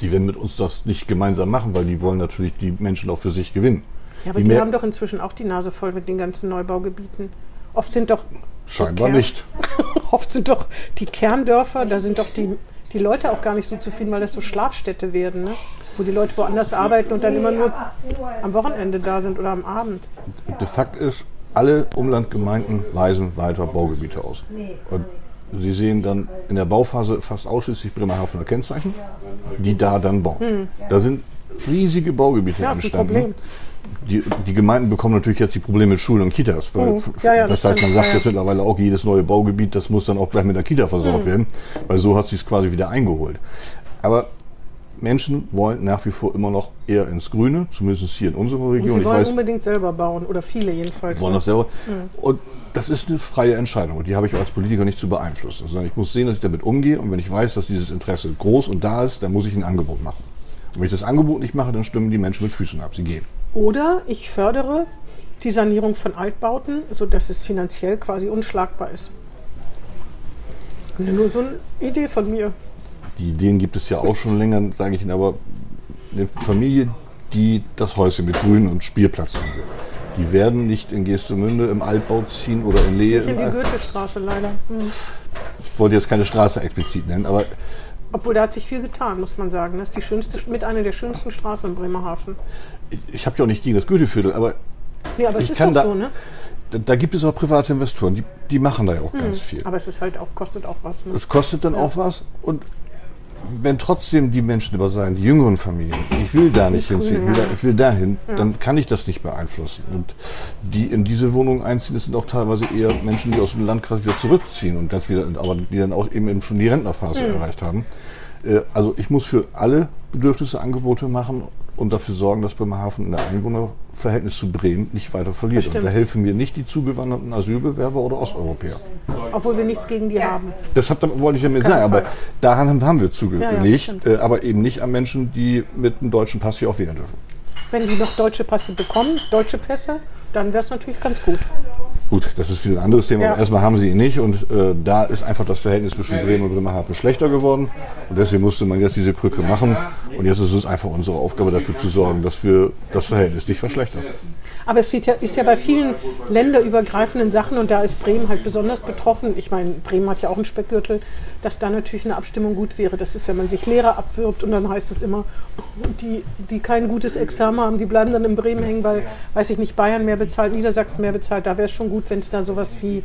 Speaker 3: Die werden mit uns das nicht gemeinsam machen, weil die wollen natürlich die Menschen auch für sich gewinnen.
Speaker 2: Ja, aber die, die haben doch inzwischen auch die Nase voll mit den ganzen Neubaugebieten. Oft sind doch.
Speaker 3: Scheinbar nicht.
Speaker 2: Oft sind doch die Kerndörfer, da sind doch die, die Leute auch gar nicht so zufrieden, weil das so Schlafstädte werden. Ne? Wo die Leute woanders arbeiten und dann immer nur am Wochenende da sind oder am Abend.
Speaker 3: De facto ist, alle Umlandgemeinden weisen weiter Baugebiete aus. Und Sie sehen dann in der Bauphase fast ausschließlich Bremerhavener Kennzeichen, die da dann bauen. Hm. Da sind riesige Baugebiete ja, entstanden. Die, die, Gemeinden bekommen natürlich jetzt die Probleme mit Schulen und Kitas. Oh, ja, ja, das, das heißt, man sagt jetzt mittlerweile auch, jedes neue Baugebiet, das muss dann auch gleich mit der Kita versorgt mhm. werden, weil so hat sich es quasi wieder eingeholt. Aber Menschen wollen nach wie vor immer noch eher ins Grüne, zumindest hier in unserer Region. Und
Speaker 2: sie wollen weiß, unbedingt selber bauen oder viele jedenfalls.
Speaker 3: Wollen ne? das selber. Mhm. Und das ist eine freie Entscheidung und die habe ich als Politiker nicht zu beeinflussen. Sondern ich muss sehen, dass ich damit umgehe und wenn ich weiß, dass dieses Interesse groß und da ist, dann muss ich ein Angebot machen. Und wenn ich das Angebot nicht mache, dann stimmen die Menschen mit Füßen ab. Sie gehen.
Speaker 2: Oder ich fördere die Sanierung von Altbauten, sodass es finanziell quasi unschlagbar ist. Nur so eine Idee von mir
Speaker 3: die Ideen gibt es ja auch schon länger, sage ich Ihnen, aber eine Familie, die das Häuschen mit Grün und Spielplatz haben will. Die werden nicht in Gestemünde im Altbau ziehen oder in Lehe.
Speaker 2: Nicht in die Goethestraße leider. Hm.
Speaker 3: Ich wollte jetzt keine Straße explizit nennen, aber.
Speaker 2: Obwohl da hat sich viel getan, muss man sagen. Das ist die schönste, mit einer der schönsten Straßen in Bremerhaven.
Speaker 3: Ich, ich habe ja auch nicht gegen das Goetheviertel, aber
Speaker 2: Nee, aber es
Speaker 3: ich
Speaker 2: ist doch
Speaker 3: da,
Speaker 2: so, ne?
Speaker 3: da, da gibt es auch private Investoren, die, die machen da ja auch ganz viel.
Speaker 2: Aber es ist halt auch, kostet auch was. Ne?
Speaker 3: Es kostet dann auch was und wenn trotzdem die Menschen über sein, die jüngeren Familien, ich will da nicht hinziehen, ich will,
Speaker 2: ja.
Speaker 3: da, ich will dahin, dann kann ich das nicht beeinflussen. Und die in diese Wohnung einziehen, das sind auch teilweise eher Menschen, die aus dem Landkreis wieder zurückziehen und das wieder, aber die dann auch eben schon die Rentnerphase
Speaker 2: Hm.
Speaker 3: erreicht haben. Äh, Also ich muss für alle Bedürfnisse Angebote machen und dafür sorgen, dass Bremerhaven in der Einwohnerverhältnis zu Bremen nicht weiter verliert. Und da helfen mir nicht die zugewanderten Asylbewerber oder Osteuropäer.
Speaker 2: Obwohl wir nichts gegen die haben.
Speaker 3: Das hat, wollte ich ja mit
Speaker 2: keinen
Speaker 3: sagen, aber daran haben- wir
Speaker 2: Ja, ja,
Speaker 3: zugelegt,
Speaker 2: stimmt.
Speaker 3: äh, aber eben nicht an Menschen, die mit einem deutschen Pass hier auch wählen dürfen.
Speaker 2: Wenn die noch deutsche Pässe bekommen, deutsche Pässe, dann wäre es natürlich ganz gut.
Speaker 3: Gut, das ist wieder ein anderes Thema,
Speaker 2: Ja.
Speaker 3: aber erstmal haben sie ihn nicht und äh, da ist einfach das Verhältnis zwischen Bremen und Bremerhaven schlechter geworden und deswegen musste man jetzt diese Krücke machen und jetzt ist es einfach unsere Aufgabe dafür zu sorgen, dass wir das Verhältnis nicht verschlechtern.
Speaker 2: Aber es sieht ja, ist ja bei vielen länderübergreifenden Sachen und da ist Bremen halt besonders betroffen. Ich meine, Bremen hat ja auch einen Speckgürtel, dass da natürlich eine Abstimmung gut wäre. Das ist, wenn man sich Lehrer abwirbt und dann heißt es immer, die, die kein gutes Examen haben, die bleiben dann in Bremen hängen, weil, weiß ich nicht, Bayern mehr bezahlt, Niedersachsen mehr bezahlt. Da wäre es schon gut, wenn es da sowas wie,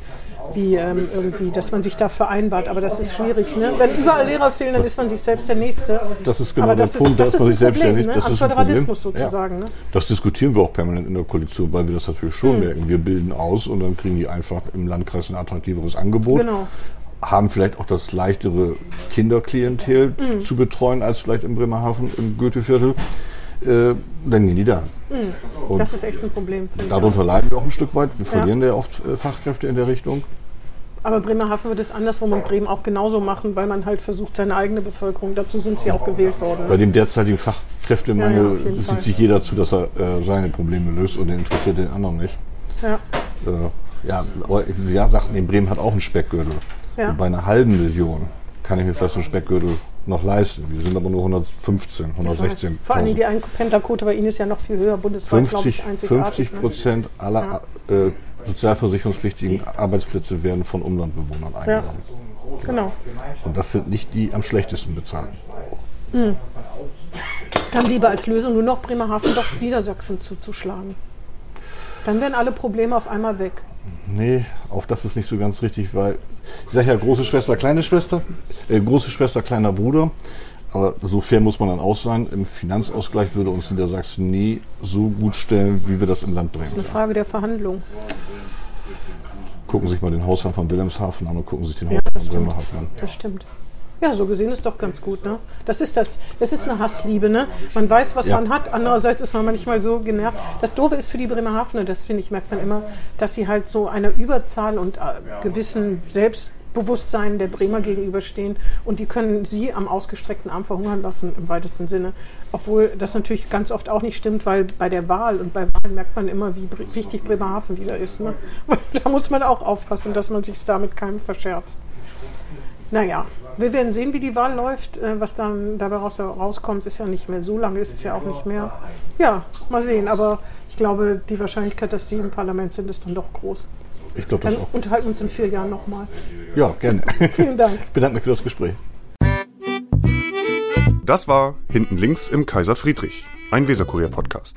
Speaker 2: wie ähm, irgendwie, dass man sich da vereinbart. Aber das ist schwierig. Ne? Wenn überall Lehrer fehlen, dann ist man sich selbst der Nächste.
Speaker 3: Das ist genau
Speaker 2: Aber
Speaker 3: der
Speaker 2: das
Speaker 3: Punkt,
Speaker 2: ist,
Speaker 3: da
Speaker 2: das
Speaker 3: ist man sich
Speaker 2: ein Problem,
Speaker 3: selbstständig.
Speaker 2: ne?
Speaker 3: Das
Speaker 2: Am
Speaker 3: ist ein Problem.
Speaker 2: Föderalismus sozusagen.
Speaker 3: Ja.
Speaker 2: Ne?
Speaker 3: Das diskutieren wir auch permanent in der Koalition, weil wir das natürlich schon
Speaker 2: Hm.
Speaker 3: merken. Wir bilden aus und dann kriegen die einfach im Landkreis ein attraktiveres Angebot.
Speaker 2: Genau.
Speaker 3: Haben vielleicht auch das leichtere Kinderklientel
Speaker 2: Hm.
Speaker 3: zu betreuen als vielleicht in Bremerhaven im Goetheviertel. Äh, dann gehen die da. Und
Speaker 2: Hm. Das ist echt ein Problem.
Speaker 3: darunter leiden wir auch ein Stück weit. Wir
Speaker 2: Ja.
Speaker 3: verlieren ja oft äh, Fachkräfte in der Richtung.
Speaker 2: Aber Bremerhaven wird es andersrum und Bremen auch genauso machen, weil man halt versucht, seine eigene Bevölkerung, dazu sind sie auch gewählt worden.
Speaker 3: Bei
Speaker 2: Ne?
Speaker 3: dem derzeitigen
Speaker 2: Ja, ja,
Speaker 3: Fachkräftemangel
Speaker 2: jeden Fall.
Speaker 3: sieht sich jeder zu, dass er äh, seine Probleme löst und den interessiert den anderen nicht.
Speaker 2: Ja.
Speaker 3: Äh, ja, aber Sie ja, sagten, in Bremen hat auch einen Speckgürtel.
Speaker 2: Ja.
Speaker 3: Bei einer halben Million kann ich mir vielleicht so einen Speckgürtel noch leisten. Wir sind aber nur 115, 116.
Speaker 2: Vor allem die Einpendlerquote bei Ihnen ist ja noch viel höher, bundesweit, glaube
Speaker 3: 50,
Speaker 2: ich, einzigartig.
Speaker 3: 50
Speaker 2: ne?
Speaker 3: Prozent aller äh, sozialversicherungspflichtigen Arbeitsplätze werden von Umlandbewohnern eingenommen.
Speaker 2: Genau.
Speaker 3: Und das sind nicht die am schlechtesten bezahlten.
Speaker 2: Dann lieber als Lösung nur noch Bremerhaven doch Niedersachsen zuzuschlagen. Dann wären alle Probleme auf einmal weg.
Speaker 3: Nee, auch das ist nicht so ganz richtig, weil ich sage ja große Schwester, kleine Schwester, äh, große Schwester, kleiner Bruder. Aber so fair muss man dann auch sein. Im Finanzausgleich würde uns Niedersachsen nie so gut stellen, wie wir das im Land bringen.
Speaker 2: Eine Frage der Verhandlung.
Speaker 3: Gucken Sie sich mal den Haushalt von Wilhelmshaven an und gucken Sie sich den
Speaker 2: Ja,
Speaker 3: Haushalt
Speaker 2: das
Speaker 3: von. Bremerhaven an.
Speaker 2: Das stimmt. Ja, so gesehen ist doch ganz gut, ne? Das ist das. Das ist eine Hassliebe, ne? Man weiß, was
Speaker 3: Ja.
Speaker 2: man hat. Andererseits ist man manchmal so genervt. Das Doofe ist für die Bremerhavener, das finde ich, merkt man immer, dass sie halt so einer Überzahl und äh, gewissen Selbstbewusstsein der Bremer gegenüberstehen. Und die können sie am ausgestreckten Arm verhungern lassen, im weitesten Sinne. Obwohl das natürlich ganz oft auch nicht stimmt, weil bei der Wahl und bei Wahlen merkt man immer, wie wichtig Bremerhaven wieder ist. Ne? Da muss man auch aufpassen, dass man sich da mit keinem verscherzt. Naja, wir werden sehen, wie die Wahl läuft. Äh, Was dann dabei raus, rauskommt, ist ja nicht mehr so lange, ist es ja auch nicht mehr. Ja, mal sehen. Aber ich glaube, die Wahrscheinlichkeit, dass Sie im Parlament sind, ist dann doch groß.
Speaker 3: Ich glaube das
Speaker 2: Dann
Speaker 3: auch.
Speaker 2: unterhalten wir uns in vier Jahren nochmal.
Speaker 3: Ja, gerne.
Speaker 2: Vielen Dank.
Speaker 3: Ich bedanke mich für das Gespräch.
Speaker 1: Das war Hinten links im Kaiser Friedrich, ein Weserkurier-Podcast.